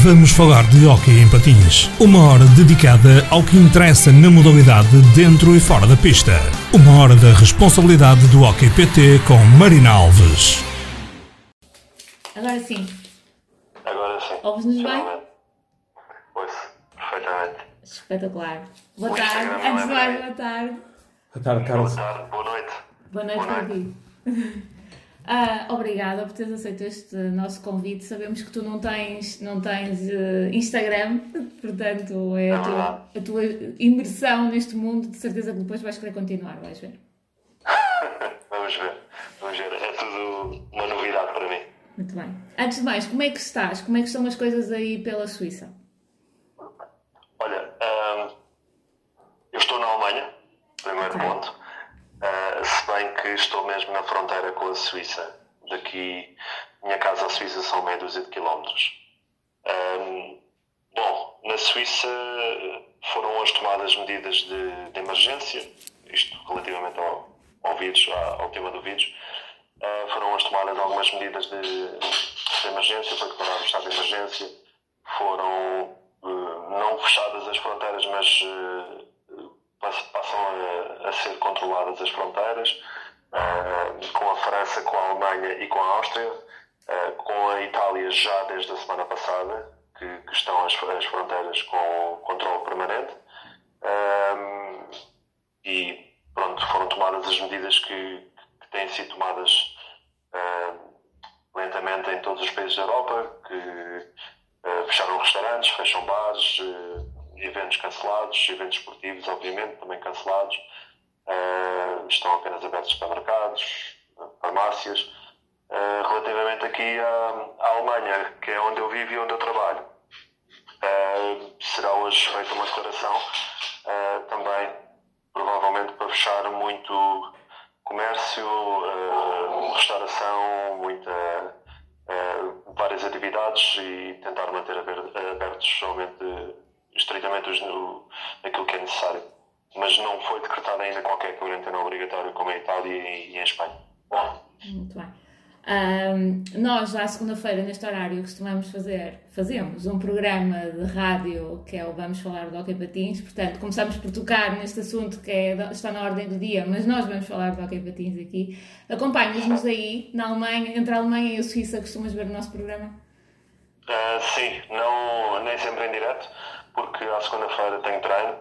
Vamos falar de hóquei em patins. Uma hora dedicada ao que interessa na modalidade dentro e fora da pista. Uma hora da responsabilidade do Hockey PT com Marina Alves. Agora sim. Agora sim. Ouves-nos bem? Ouço, perfeitamente. Espetacular. Boa O tarde. Antes de mais, boa tarde. Boa tarde, Boa Carlos. tarde, boa noite. Boa noite Boa para noite. Ah, obrigada por teres aceito este nosso convite. Sabemos que tu não tens, não tens eh, Instagram, portanto é a tua, verdade. a tua imersão neste mundo. De certeza que depois vais querer continuar, vais ver. Vamos ver. Vamos ver. É tudo uma novidade para mim. Muito bem. Antes de mais, como é que estás? Como é que estão as coisas aí pela Suíça? Olha, ahm, eu estou na Alemanha, primeiro Ok. ponto. Bem que estou mesmo na fronteira com a Suíça. Daqui, minha casa à Suíça são meia dúzia de quilómetros. Ahm, bom, na Suíça eh, foram as tomadas medidas de, de emergência, isto relativamente ao, ao vírus, ao tema do vírus. Ah, foram as tomadas algumas medidas de, de emergência para declarar o estado de emergência. Foram eh, não fechadas as fronteiras, mas pass- passam a, a ser controladas as fronteiras, ah, com a França, com a Alemanha e com a Áustria, ah, com a Itália já desde a semana passada, que, que estão as, as fronteiras com controle permanente. Ah, e pronto, foram tomadas as medidas que, que têm sido tomadas ah, lentamente em todos os países da Europa, que fecharam restaurantes, fecham bares, eventos cancelados, eventos esportivos, obviamente, também cancelados. Ah, estão apenas abertos supermercados, farmácias. Ah, relativamente aqui à, à Alemanha, que é onde eu vivo e onde eu trabalho, ah, será hoje feita uma declaração também, provavelmente para fechar muito comércio, restauração, muita, várias atividades e tentar manter aber- abertos somente, estritamente os, o, aquilo que é necessário. Mas não foi decretada ainda qualquer quarentena obrigatória como em Itália e, e em Espanha. Muito bem. Ahm, nós, à segunda-feira, neste horário, costumamos fazer, fazemos um programa de rádio que é o Vamos Falar do Hockey Patins. Portanto, começamos por tocar neste assunto que é- está na ordem do dia, mas nós vamos falar do Hockey Patins aqui. Acompanhas-nos aí, na Alemanha, entre a Alemanha e a Suíça, costumas ver o nosso programa? Ah, sim, não, nem sempre em direto, porque à segunda-feira tenho treino,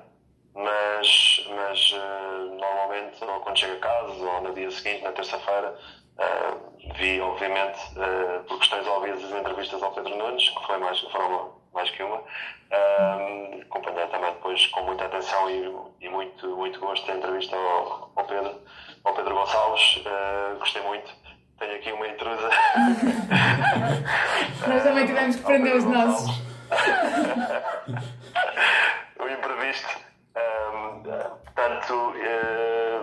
mas, mas ah, normalmente, ou quando chego a casa, ou no dia seguinte, na terça-feira, ah, vi, obviamente, ah, por questões óbvias, as entrevistas ao Pedro Nunes, que foi mais, foram mais que uma. Acompanhei também depois com muita atenção e, e muito, muito gosto a entrevista ao, ao Pedro, ao Pedro Gonçalves, gostei muito. Tenho aqui uma intrusa. Nós também tivemos que prender os nossos. O imprevisto. Ahm, portanto, eh,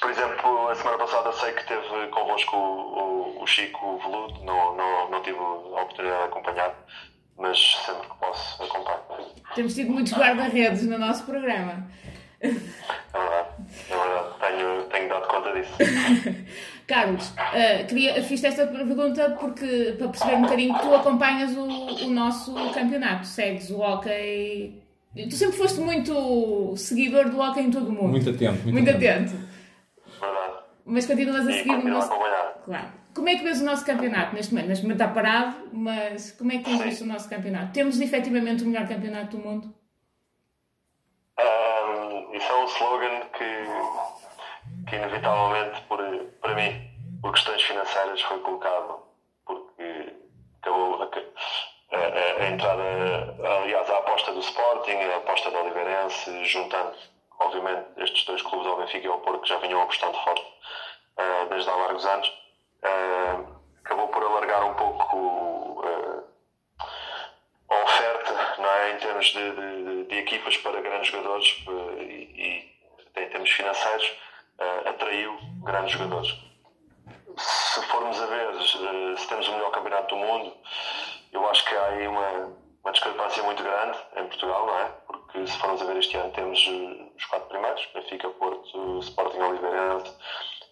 por exemplo, a semana passada sei que teve convosco o, o, o Chico Veludo, não, não, não tive a oportunidade de acompanhar, mas sempre que posso acompanho. Temos tido muitos guarda-redes no nosso programa. É verdade. Tenho, tenho dado conta disso. Carlos, eh, queria, fiz esta pergunta porque, para perceber um bocadinho, tu acompanhas o, o nosso campeonato, segues o hockey. Tu sempre foste muito seguidor do hockey em todo o mundo. Muito atento, muito Muito atento. atento. Verdade. Mas continuas a E seguir o nosso. Claro. Como é que vês o nosso campeonato neste momento? Neste momento está parado, mas como é que tens visto o nosso campeonato? Temos efetivamente o melhor campeonato do mundo? Um slogan que, que inevitavelmente, por, para mim, por questões financeiras, foi colocado, porque acabou a, a, a- entrada, aliás, a aposta do Sporting, a aposta do Oliveirense, juntando, obviamente, estes dois clubes, ao Benfica e ao Porto, que já vinham apostando forte ah, desde há largos anos, ah, acabou por alargar um pouco ah, a oferta não é, em termos de, de- de equipas para grandes jogadores eh, e, e em termos financeiros eh, atraiu grandes jogadores. Se formos a ver eh, se temos o melhor campeonato do mundo, eu acho que há aí uma, uma discrepância muito grande em Portugal, não é? Porque se formos a ver este ano temos os quatro primeiros, Benfica, Porto, Sporting Oliveirense,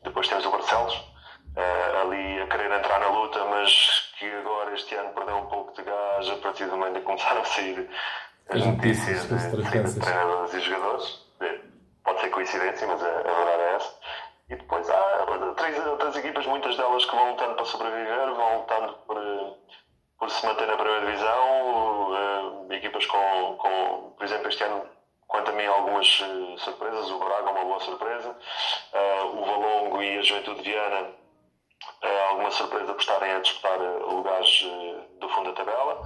depois temos o Barcelos, uh, ali a querer entrar na luta, mas que agora este ano perdeu um pouco de gás a partir do momento em que começaram a sair as notícias de, de treinadores e jogadores. Pode ser coincidência, mas a, a verdade é essa. E depois há três outras equipas, muitas delas que vão lutando para sobreviver, vão lutando por, por se manter na primeira divisão. Uh, equipas com, com, por exemplo, este ano, quanto a mim, algumas uh, surpresas. O Braga, uma boa surpresa. Uh, o Valongo e a Juventude Viana, alguma surpresa por estarem a disputar lugares do fundo da tabela.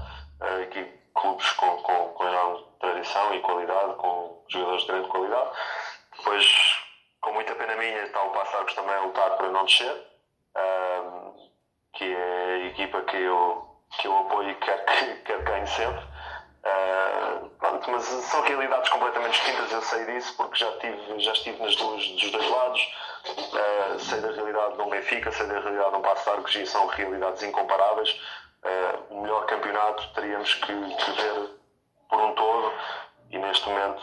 aqui, clubes com, com, com enorme tradição e qualidade, com jogadores de grande qualidade. Depois, com muita pena minha, está o Passarcos também a lutar para não descer, que é a equipa que eu, que eu apoio e quero que, quero que ganhe sempre. Uh, pronto, mas são realidades completamente distintas, eu sei disso porque já, tive, já estive nas duas, dos dois lados. Uh, sei da realidade do Benfica, sei da realidade do Passo Arcos e são realidades incomparáveis. Uh, o melhor campeonato teríamos que, que ver por um todo e neste momento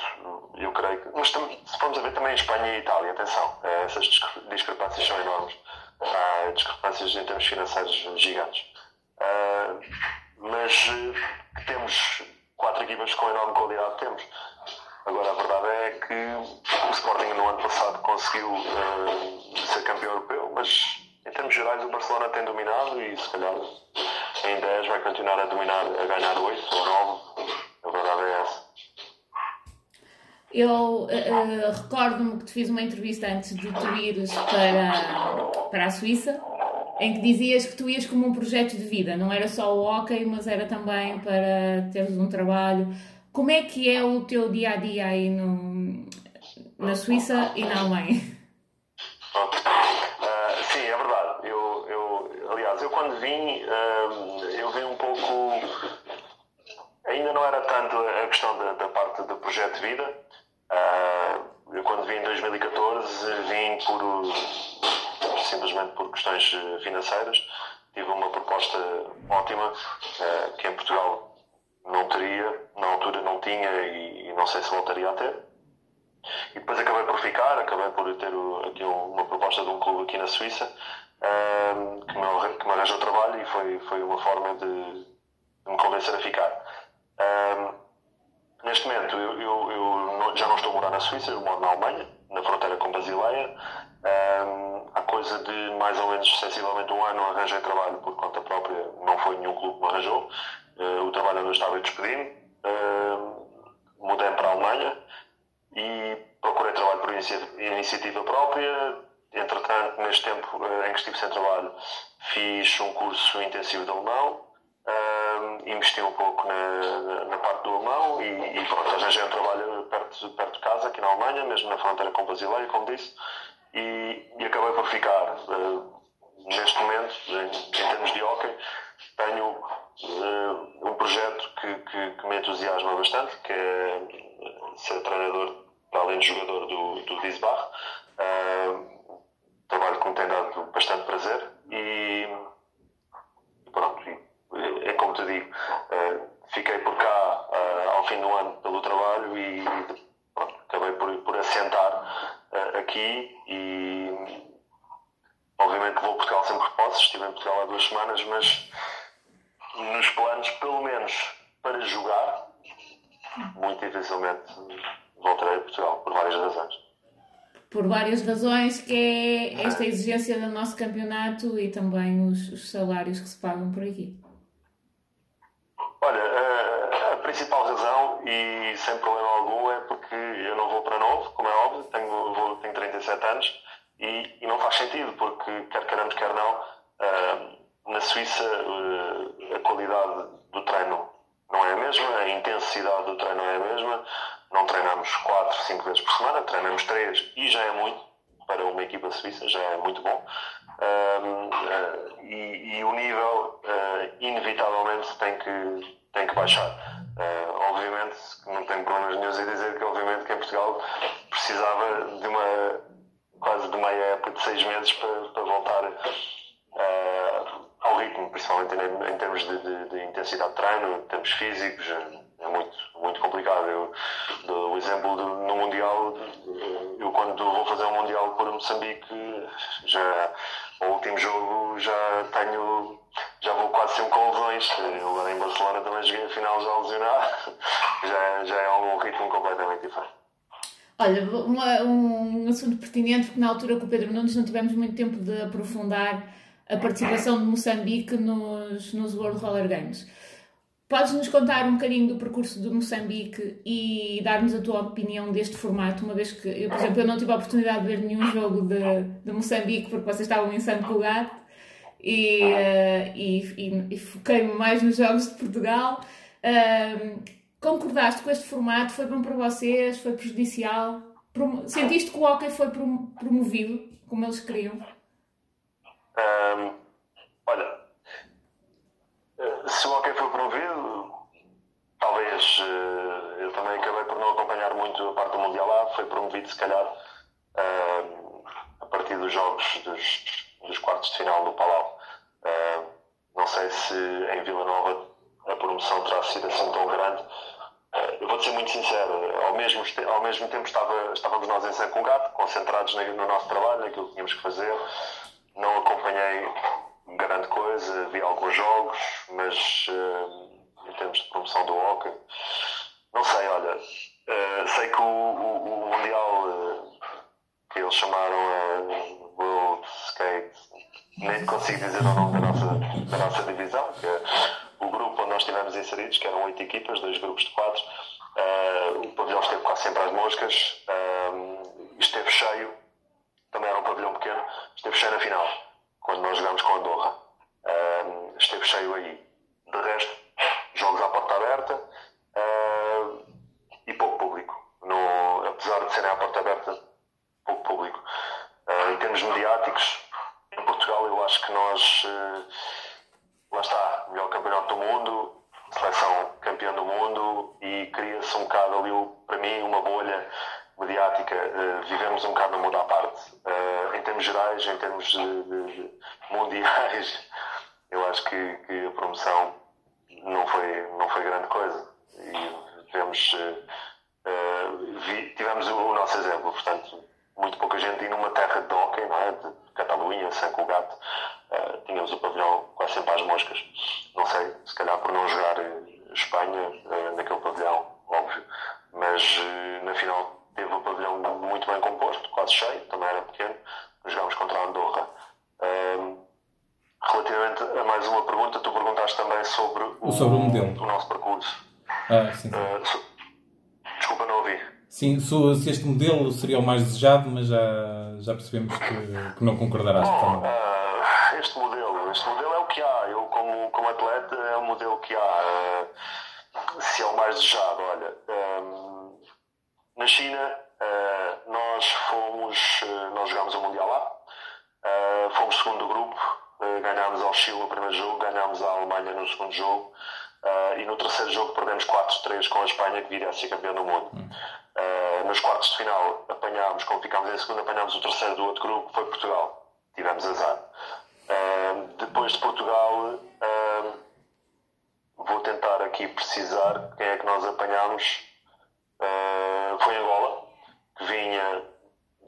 eu creio que. Mas se formos a ver também Espanha e Itália, atenção, essas discrepâncias são enormes. Há discrepâncias em termos financeiros gigantes. mas temos quatro equipas com enorme qualidade, temos. Agora, a verdade é que o Sporting no ano passado conseguiu uh, ser campeão europeu, mas em termos gerais o Barcelona tem dominado e se calhar em 10 vai continuar a dominar, a ganhar 8 ou 9. A verdade é essa. Eu uh, recordo-me que te fiz uma entrevista antes de tu ires para, para a Suíça, em que dizias que tu ias como um projeto de vida, não era só o hockey, mas era também para teres um trabalho. Como é que é o teu dia a dia aí no, na Suíça e na Alemanha? Uh, sim, é verdade. Eu, eu, aliás, eu quando vim, uh, eu vim um pouco. Ainda não era tanto a questão da, da parte do projeto de vida. Uh, eu quando vim em 2014 vim por simplesmente por questões financeiras. Tive uma proposta ótima que em Portugal não teria, na altura não tinha e, não sei se voltaria a ter. E depois acabei por ficar, acabei por ter aqui uma proposta de um clube aqui na Suíça um, que, me, que me arranjou trabalho e foi, foi uma forma de, de me convencer a ficar. Neste momento eu, eu, eu, já não estou a morar na Suíça, eu moro na Alemanha, na fronteira com Basileia. Um, há coisa de mais ou menos sensivelmente um ano arranjei trabalho por conta própria, não foi nenhum clube que me arranjou. Uh, o trabalhador estava despedido, uh, mudei para a Alemanha e procurei trabalho por iniciativa própria. Entretanto, neste tempo uh, em que estive sem trabalho, fiz um curso intensivo de alemão, investi um pouco na, na, parte do alemão e, e pronto, trabalho perto, perto de casa, aqui na Alemanha, mesmo na fronteira com Basileia, como disse, e, e acabei por ficar. neste momento, em, em termos de hockey, tenho uh, um projeto que, que, que, me entusiasma bastante, que é ser treinador, além de jogador do, do Disbach. Uh, trabalho que me tem dado bastante prazer e como te digo, uh, fiquei por cá ao fim do ano pelo trabalho e pronto, acabei por, por assentar aqui e obviamente vou a Portugal sempre que posso, estive em Portugal há duas semanas, mas nos planos, pelo menos para jogar, muito dificilmente voltarei a Portugal, por várias razões. Por várias razões, que é esta exigência do nosso campeonato e também os, os salários que se pagam por aqui. Olha, a, a, principal razão, e sem problema algum, é porque eu não vou para novo, como é óbvio, tenho, vou, tenho 37 anos e, e não faz sentido, porque quer queiramos, quer não, uh, na Suíça, eh, a qualidade do treino não é a mesma, a intensidade do treino não é a mesma. Não treinamos 4, 5 vezes por semana, treinamos 3 e já é muito para uma equipa suíça, já é muito bom. Um, uh, eh, e, e, o nível, uh, inevitavelmente, tem que, tem que baixar. Uh, obviamente, não tenho problemas nenhum em dizer que, obviamente, que em Portugal precisava de uma quase de meia época de 6 meses para, para voltar ao ritmo, principalmente em, em termos de, de, de, intensidade de treino, em termos físicos, é muito, muito complicado. Eu dou o exemplo de, no Mundial, quando vou fazer um Mundial por Moçambique, já o último jogo já tenho. Já vou quase sempre com lesões. Eu em Barcelona também joguei a final já lesionado. Já, já é um ritmo completamente diferente. Olha, uma, um assunto pertinente, porque na altura com o Pedro Nunes não tivemos muito tempo de aprofundar a participação de Moçambique nos, nos World Roller Games. Podes-nos contar um bocadinho do percurso de Moçambique e dar-nos a tua opinião deste formato, uma vez que eu, por exemplo, eu não tive a oportunidade de ver nenhum jogo de, de Moçambique porque vocês estavam em Santo Cugat e, uh, e, e, foquei-me mais nos jogos de Portugal. Uh, concordaste com este formato? Foi bom para vocês? Foi prejudicial? Sentiste que o hockey foi promovido como eles queriam? Um, se o hockey foi promovido, talvez eh, eu também acabei por não acompanhar muito a parte do Mundial lá, foi promovido se calhar a partir dos jogos dos, dos quartos de final no Palau. não sei se em Vila Nova a promoção terá sido assim tão grande. Eh, eu vou-te ser muito sincero, ao mesmo, ao mesmo tempo estava, estávamos nós em Congato, concentrados no nosso trabalho, naquilo que tínhamos que fazer. Não acompanhei grande coisa, vi alguns jogos, mas uh, em termos de promoção do hockey, não sei, olha, uh, sei que o, o, o Mundial uh, que eles chamaram a World Skate, nem consigo dizer o nome da nossa, da nossa divisão, que é o grupo onde nós estivemos inseridos, que eram oito equipas, dois grupos de quatro, o pavilhão esteve quase sempre às moscas, esteve cheio, também era um pavilhão pequeno, esteve cheio na final quando nós jogámos com Andorra. Uh, esteve cheio aí. De resto, jogos à porta aberta uh, e pouco público. No, apesar de serem à porta aberta, pouco público. Uh, em termos mediáticos, em Portugal eu acho que nós, lá está, melhor campeonato do mundo, seleção campeã do mundo e cria-se um bocado ali, para mim, uma bolha mediática, uh, vivemos um bocado no mundo à parte. Uh, em termos gerais, em termos de, de, mundiais, eu acho que, que, a promoção não foi, não foi grande coisa. E tivemos, uh, vi, tivemos o, o, nosso exemplo, portanto, muito pouca gente e numa terra de hockey, não é? de Catalunha, San Cugat, tínhamos o pavilhão quase sempre às moscas. Não sei, se calhar por não jogar Espanha naquele pavilhão, óbvio, mas na final teve o pavilhão muito bem composto, quase cheio, também era pequeno. Jogámos contra a Andorra. Um, relativamente a mais uma pergunta, tu perguntaste também sobre o, sobre o modelo. O nosso percurso. Ah, sim. Uh, so, desculpa, não ouvi. Sim, se este modelo seria o mais desejado, mas já, já percebemos que, que não concordarás Bom, uh, este modelo, este modelo é o que há. Eu, como, como atleta, é o modelo que há. Uh, se é o mais desejado, olha. Um, na China, uh, nós fomos, uh, nós jogámos o Mundial lá, uh, fomos segundo do grupo, ganhámos ao Chile no primeiro jogo, ganhámos à Alemanha no segundo jogo e no terceiro jogo perdemos 4-3 com a Espanha, que viria a ser campeão do mundo. nos quartos de final apanhámos, como ficámos em segundo, apanhámos o terceiro do outro grupo, que foi Portugal. Tivemos azar. depois de Portugal, vou tentar aqui precisar quem é que nós apanhámos Foi Angola, que vinha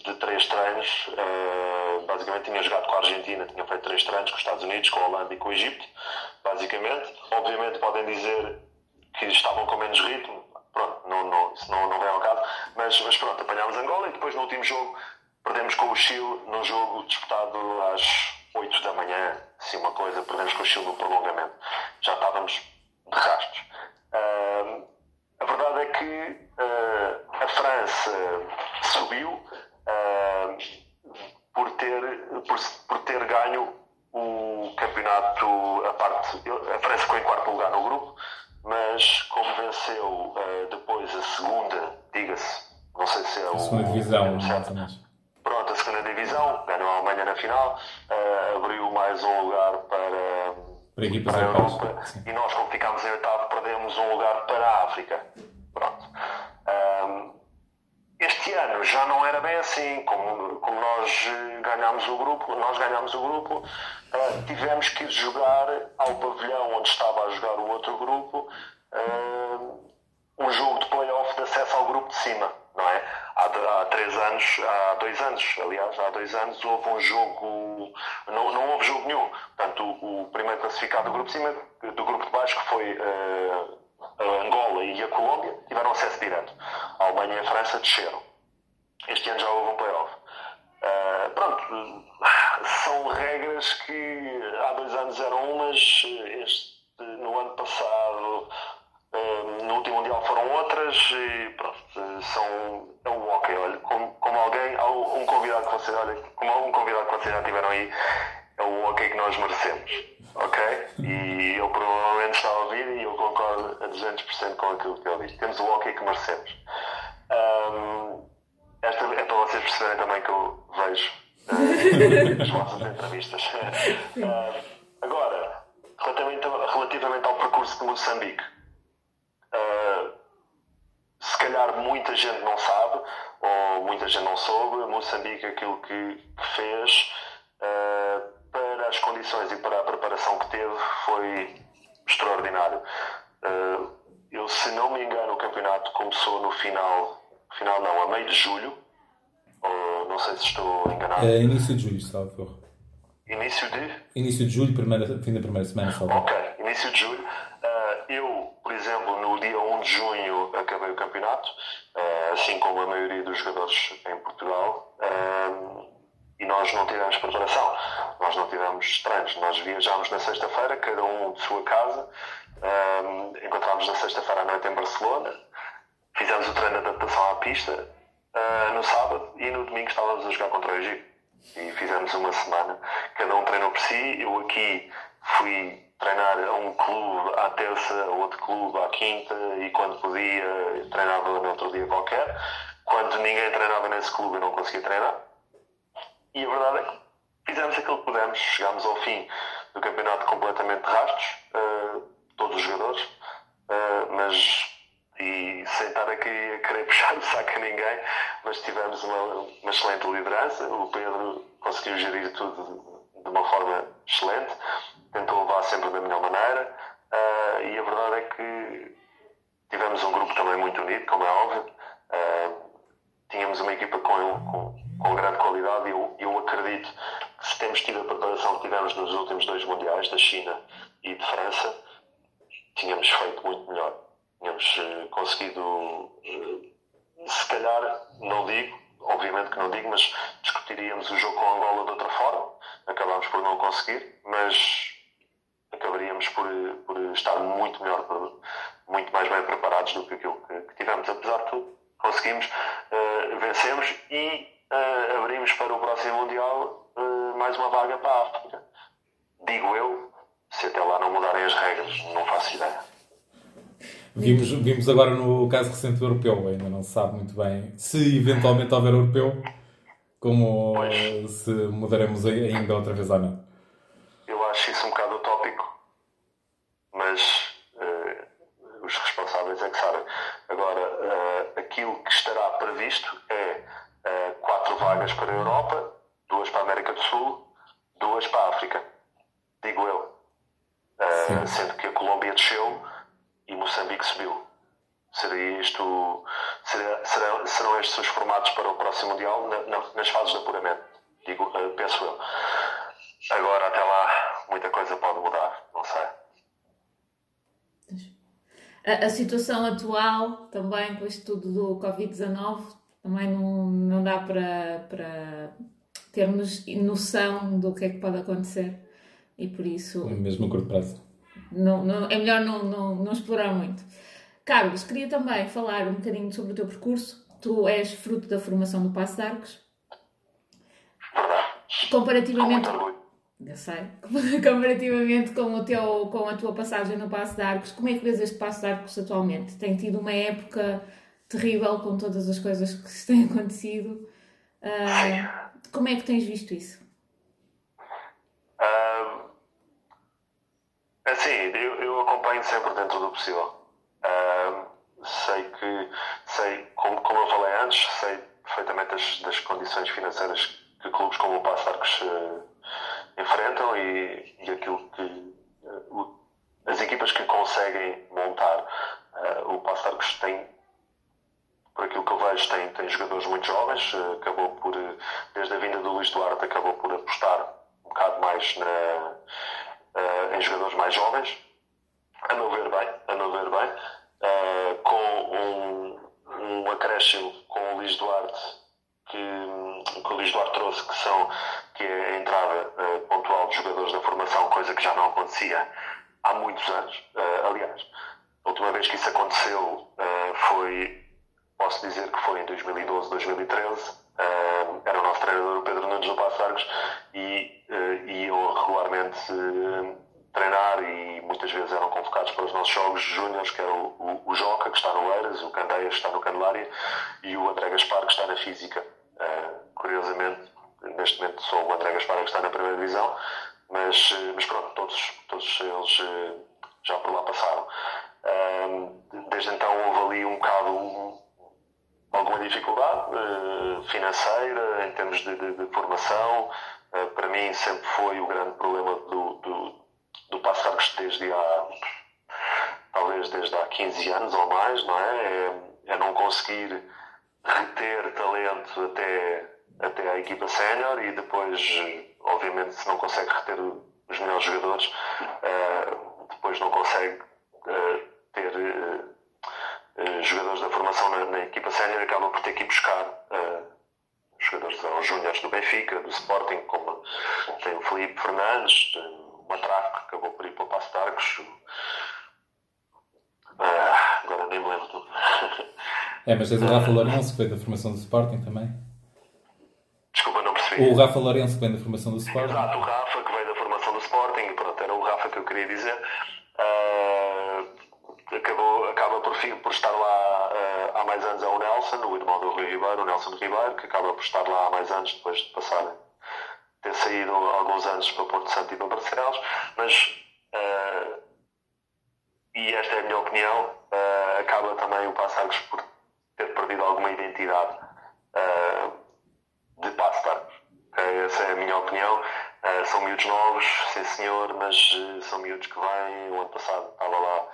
de três treinos. Uh, basicamente tinha jogado com a Argentina, tinha feito três treinos com os Estados Unidos, com a Holanda e com o Egito, basicamente. Obviamente podem dizer que estavam com menos ritmo, pronto, não, não, isso não, não vem ao caso, mas, mas pronto, apanhámos Angola e depois no último jogo perdemos com o Chile num jogo disputado às 8 da manhã, assim uma coisa, perdemos com o Chile no prolongamento. Já estávamos de rastros. Uh, a verdade é que a França subiu uh, por, ter, por, por ter ganho o campeonato, a parte. A França ficou em quarto lugar no grupo, mas como venceu uh, depois a segunda, diga-se, não sei se é o. A segunda divisão, exatamente. Pronto, a segunda divisão, ganhou a Alemanha na final, abriu mais um lugar para para, para a Europa. E nós, como ficámos em oitavo, perdemos um lugar para a África. Pronto. Um, este ano já não era bem assim, como, como nós ganhámos o grupo, nós ganhámos o grupo, uh, tivemos que ir jogar ao pavilhão onde estava a jogar o outro grupo uh, um jogo de playoff de acesso ao grupo de cima, não é? Há, há três anos, há dois anos, aliás, há dois anos houve um jogo não, não houve jogo nenhum. Portanto, o, o primeiro classificado do grupo de cima, do grupo de baixo, que foi uh, a Angola e a Colômbia, tiveram acesso direto. A Alemanha e a França desceram. Este ano já houve um playoff. Uh, pronto, são regras que há dois anos eram umas, este, no ano passado, uh, no último Mundial foram outras, e pronto, são, é o hockey. Olha, como, como alguém, um convidado que vocês, olha, como algum convidado que vocês já tiveram aí, é o hockey que nós merecemos, ok? E eu provavelmente está a ouvir e eu concordo a 200% com aquilo que ele diz. Temos o hockey que merecemos. Um, esta é para vocês perceberem também que eu vejo uh, as vossas entrevistas. Uh, agora, relativamente, relativamente, ao percurso de Moçambique, uh, se calhar muita gente não sabe, ou muita gente não soube, Moçambique aquilo que, que fez para as condições e para a preparação que teve foi extraordinário. eu, se não me engano, o campeonato começou no final final não, a meio de julho, ou não sei se estou enganado. É início de julho, salvo Início de? Início de julho, primeira, fim da primeira semana, salvo Ok, início de julho. Uh, eu, por exemplo, no dia 1 de junho acabei o campeonato, uh, assim como a maioria dos jogadores em Portugal, e nós não tivemos preparação, nós não tivemos treinos. Nós viajámos na sexta-feira, cada um de sua casa, encontrámos na sexta-feira à noite em Barcelona, Fizemos o treino de adaptação à pista uh, no sábado e no domingo estávamos a jogar contra o Egito. E fizemos uma semana. Cada um treinou por si. Eu aqui fui treinar a um clube à terça, a outro clube à quinta e quando podia treinava no outro dia qualquer. Quando ninguém treinava nesse clube eu não conseguia treinar. E a verdade é que fizemos aquilo que pudemos. Chegámos ao fim do campeonato completamente rastos, uh, todos os jogadores, uh, mas e sem estar aqui a querer puxar o saco a ninguém, mas tivemos uma, uma excelente liderança. O Pedro conseguiu gerir tudo de, de uma forma excelente, tentou levar sempre da melhor maneira uh, e a verdade é que tivemos um grupo também muito unido, como é óbvio. Tínhamos uma equipa com, com, com grande qualidade eu, eu acredito que se temos tido a preparação que tivemos nos últimos dois mundiais, da China e de França, tínhamos feito muito melhor tínhamos eh, conseguido, eh, se calhar, não digo, obviamente que não digo, mas discutiríamos o jogo com Angola de outra forma. Acabámos por não conseguir, mas acabaríamos por, por estar muito melhor, muito mais bem preparados do que aquilo que, que tivemos. Apesar de tudo, conseguimos, uh, vencemos e uh, abrimos para o próximo Mundial uh, mais uma vaga para a África. Digo eu, se até lá não mudarem as regras, não faço ideia. Vimos, vimos agora no caso recente do europeu, ainda não se sabe muito bem se eventualmente houver europeu, como pois. se mudaremos ainda outra vez ou não. Eu acho isso um bocado utópico, mas uh, os responsáveis é que sabem. Agora, uh, aquilo que estará previsto é quatro vagas para a Europa, duas para a América do Sul, duas para a África, digo eu. sendo que a Colômbia desceu e Moçambique subiu. Seria isto, será, serão, serão estes os formatos para o próximo Mundial na, na, nas fases de apuramento, digo, uh, penso eu. Agora, até lá, muita coisa pode mudar, não sei. A, a situação atual, também com isto tudo do Covid-19, também não, não dá para, para termos noção do que é que pode acontecer e por isso. Mesmo a curto prazo não, não, é melhor não, não, não explorar muito. Carlos, queria também falar um bocadinho sobre o teu percurso. Tu és fruto da formação do Passo de Arcos. Comparativamente. Eu sei. Comparativamente com, o teu, com a tua passagem no Passo de Arcos, como é que vês este Passo de Arcos atualmente? Tem tido uma época terrível com todas as coisas que se têm acontecido. Uh, como é que tens visto isso? Assim, eu, eu acompanho sempre dentro do possível. Uh, sei que, sei, como, como eu falei antes, sei perfeitamente das, das condições financeiras que clubes como o Passo Arcos uh, enfrentam e, e aquilo que uh, as equipas que conseguem montar. o Passo Arcos tem, por aquilo que eu vejo, tem, tem jogadores muito jovens. acabou por, desde a vinda do Luís Duarte, acabou por apostar um bocado mais na, uh, em jogadores mais jovens, a meu ver bem, a meu ver bem, com um, um acréscimo com o Luís Duarte que, que o Luís Duarte trouxe, que, são, que é a entrada uh, pontual de jogadores da formação, coisa que já não acontecia há muitos anos. Uh, aliás, a última vez que isso aconteceu uh, foi, posso dizer que foi em 2012, 2013. era o nosso treinador, Pedro Nunes do Passo Arcos, e iam regularmente treinar e muitas vezes eram convocados para os nossos jogos júniores, que era o, o, o, Joca, que está no Eiras, o Candeias, que está no Candelária, e o André Gaspar, que está na Física. Uh, curiosamente, neste momento sou o André Gaspar, que está na primeira divisão, mas, uh, mas pronto, todos, todos eles uh, já por lá passaram. desde então houve ali um bocado alguma dificuldade financeira, em termos de, de, de formação. para mim sempre foi o grande problema do, do do desde há talvez desde há 15 anos ou mais, não é? É, é não conseguir reter talento até, até a equipa sénior e depois, obviamente, se não consegue reter os melhores jogadores, uh, depois não consegue ter jogadores da formação na, na equipa sénior e acaba por ter que ir buscar jogadores aos júniores do Benfica, do Sporting, como tem o Felipe Fernandes, Matraco, que acabou por ir para o Passo de Arcos. Ah, agora nem me lembro tudo. É, mas tens o Rafa Lourenço, que veio da formação do Sporting também. Desculpa, não percebi. O Rafa Lourenço, que vem da formação do Sporting. Exato, o Rafa, que veio da formação do Sporting. Pronto, era o Rafa que eu queria dizer. Uh, acabou, acaba por, por estar lá uh, há mais anos é o Nelson, o irmão do Rui Ribeiro, o Nelson Ribeiro, que acaba por estar lá há mais anos depois de passar ter saído alguns anos para Porto Santo e para Barcelos, mas, uh, e esta é a minha opinião, uh, acaba também o Passagos por ter perdido alguma identidade de Passagos. Essa é a minha opinião. São miúdos novos, sim senhor, mas são miúdos que vêm. O ano passado estava lá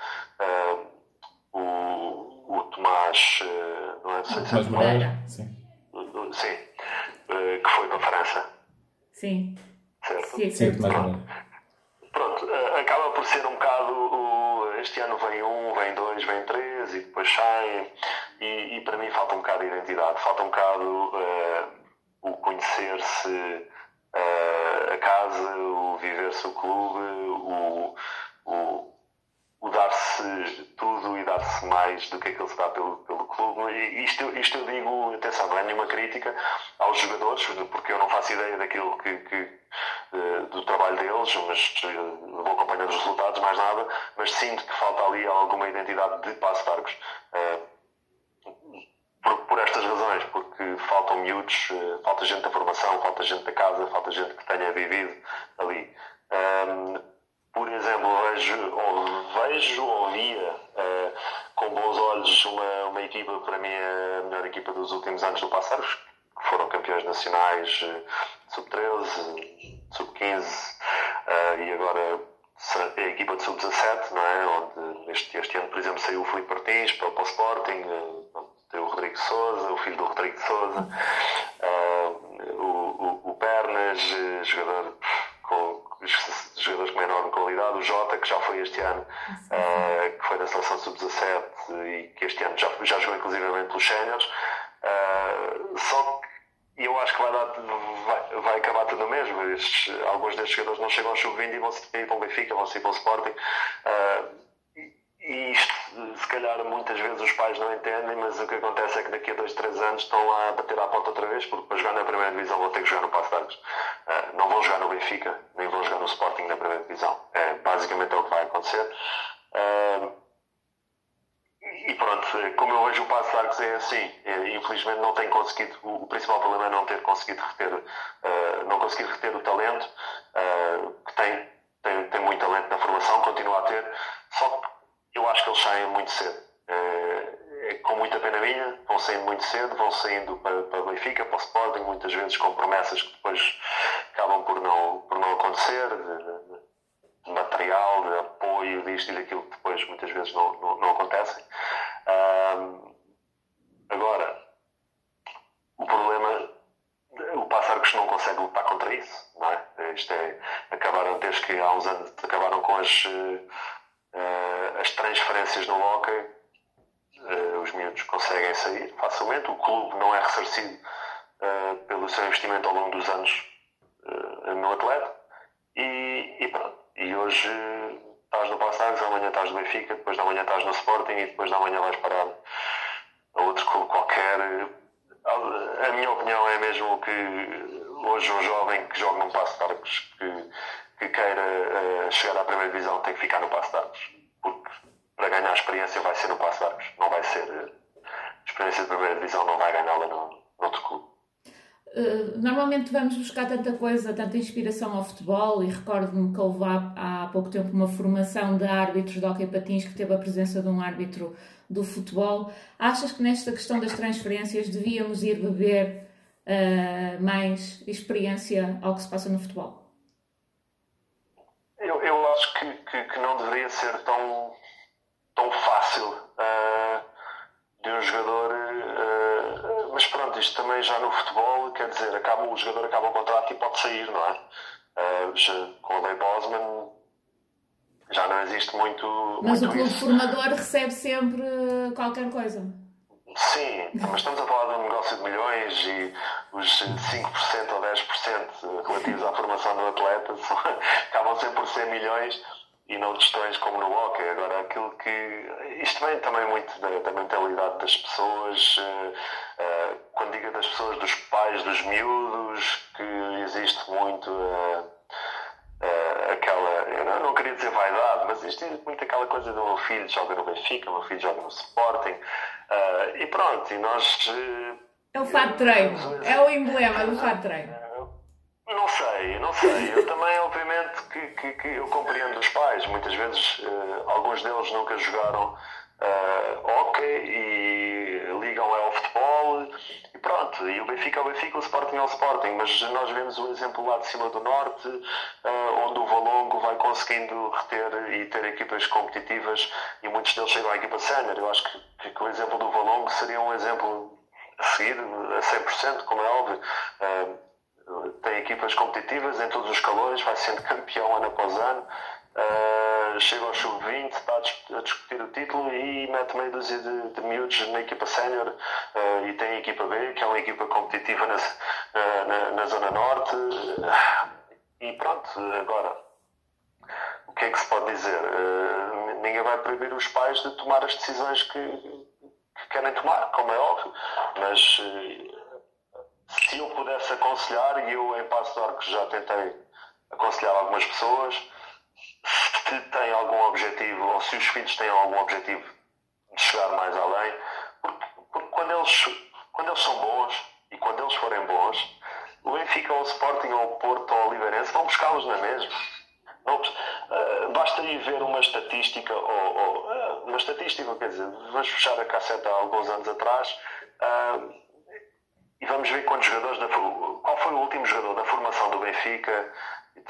o, o Tomás, não é? Tomás Moreira, sim. Sim, que foi para a França. Sim. Certo? Sim, sim. Pronto, eh, acaba por ser um bocado. O, este ano vem um, vem dois, vem três e depois saem. E, e para mim falta um bocado de identidade, falta um bocado uh, o conhecer-se uh, a casa, o viver-se o clube, o, o, o dar-se tudo e dar-se mais do que aquilo que se dá pelo, pelo clube. E isto, isto eu digo, atenção, não é nenhuma crítica aos jogadores, porque eu não faço ideia daquilo que, que eh, do trabalho deles, mas eh, vou acompanhando os resultados, mais nada, mas sinto que falta ali alguma identidade de Passo Targos. Eh, por, por, estas razões, porque faltam miúdos, falta gente da formação, falta gente da casa, falta gente que tenha vivido ali. Um, por exemplo, vejo ou, vejo, ou via uh, com bons olhos uma, uma equipa, para mim, a melhor equipa dos últimos anos do Passaros, que foram campeões nacionais uh, sub-13, sub-15 uh, e agora a equipa de sub-17, não é? Onde este, este ano, por exemplo, saiu o Felipe Martins para, para o Sporting, tem o Rodrigo Souza, o filho do Rodrigo Souza, o, o, o Pernas, jogador com jogadores com enorme qualidade, o Jota, que já foi este ano, uh, que foi da seleção sub-17 e que este ano já, já jogou inclusivamente pelos séniores. Uh, só que eu acho que vai, dar, vai, vai acabar tudo o mesmo. Estes, alguns destes jogadores não chegam ao sub-20 e vão se ir para o Benfica, vão se ir para o Sporting. Uh, e isto, se calhar, muitas vezes os pais não entendem, mas o que acontece é que daqui a dois, três anos estão lá a bater à porta outra vez, porque para jogar na primeira divisão vão ter que jogar no Passo de. Uh, não vão jogar no Benfica, nem vão jogar no Sporting na primeira divisão. É, basicamente é o que vai acontecer. Uh, e pronto, como eu vejo o Passo de Arcos é assim, é, infelizmente não tem conseguido, o, principal problema é não ter conseguido reter, uh, não conseguir reter o talento, que tem, tem, tem muito talento na formação, continua a ter, só que eu acho que eles saem muito cedo. É, é, com muita pena minha, vão saindo muito cedo, vão saindo para, para Benfica, para o Sporting, muitas vezes com promessas que depois acabam por não, por não acontecer, de, de material, de apoio, disto e daquilo que depois muitas vezes não, não, não acontecem. Um, agora, o problema, o Passarcos não consegue lutar contra isso, não é? Isto é, acabaram desde que há uns anos acabaram com as, uh, as transferências no hockey. Uh, os miúdos conseguem sair facilmente. O clube não é ressarcido uh, pelo seu investimento ao longo dos anos no atleta. E, e pronto. E hoje estás no Passares, amanhã estás no Benfica, depois da manhã estás no Sporting e depois da manhã vais parar a outro clube qualquer. A minha opinião é mesmo que hoje um jovem que joga num Passo de que, que queira uh, chegar à primeira divisão tem que ficar no Passo de Arcos. Porque para ganhar a experiência vai ser no Passo de Arcos. Não vai ser. Uh, experiência de primeira divisão não vai ganhá-la no, outro clube. Uh, normalmente vamos buscar tanta coisa, tanta inspiração ao futebol e recordo-me que houve há, há pouco tempo uma formação de árbitros de hockey patins que teve a presença de um árbitro do futebol. Achas que nesta questão das transferências devíamos ir beber uh, mais experiência ao que se passa no futebol? Acho que, que, que não deveria ser tão, tão fácil uh, de um jogador. Uh, mas pronto, isto também já no futebol, quer dizer, acaba, o jogador acaba o contrato e pode sair, não é? com o Lei Bosman já não existe muito. Mas muito o clube formador recebe sempre qualquer coisa. Sim, mas estamos a falar de um negócio de milhões e os 5% ou 10% relativos à formação do atleta acabam sempre por ser milhões e não tostões como no hockey. Agora, aquilo que. Isto vem também muito da, da mentalidade das pessoas, uh, quando digo das pessoas, dos pais, dos miúdos, que existe muito. Uh, aquela, eu não, não, queria dizer vaidade, mas existe muito aquela coisa do meu filho joga no Benfica, o meu filho joga no Sporting, Uh, e pronto, e nós. Uh, é o fato treino, é o emblema do fato treino. Não sei, não sei. Eu também, obviamente, que, que, que eu compreendo os pais. Muitas vezes, uh, alguns deles nunca jogaram uh, hockey e ligam ao futebol pronto. E o Benfica é o Benfica, o Sporting é o Sporting. Mas nós vemos o exemplo lá de cima do Norte, uh, onde o Valongo vai conseguindo reter e ter equipas competitivas e muitos deles chegam à equipa sénior. Eu acho que, que, que, o exemplo do Valongo seria um exemplo a seguir a 100%, como é óbvio. Uh, tem equipas competitivas em todos os calores, vai sendo campeão ano após ano. Uh, chega ao sub-20, está a discutir o título e mete meio dúzia de, de miúdos na equipa sénior uh, e tem a equipa B, que é uma equipa competitiva na, na, na Zona Norte. e pronto, agora, o que é que se pode dizer? Uh, ninguém vai proibir os pais de tomar as decisões que, que querem tomar, como é óbvio, mas se eu pudesse aconselhar, e eu em Passo de Arcos já tentei aconselhar algumas pessoas, se tem algum objetivo, ou se os filhos têm algum objetivo de chegar mais além, porque, porque quando, eles, quando eles são bons e quando eles forem bons, o Benfica ou o Sporting ou o Porto ou o Oliveirense vão buscá-los na mesma. Não, uh, basta ir ver uma estatística, ou, ou uh, uma estatística, quer dizer, vamos fechar a casseta há alguns anos atrás uh, e vamos ver quantos jogadores, da, qual foi o último jogador da formação do Benfica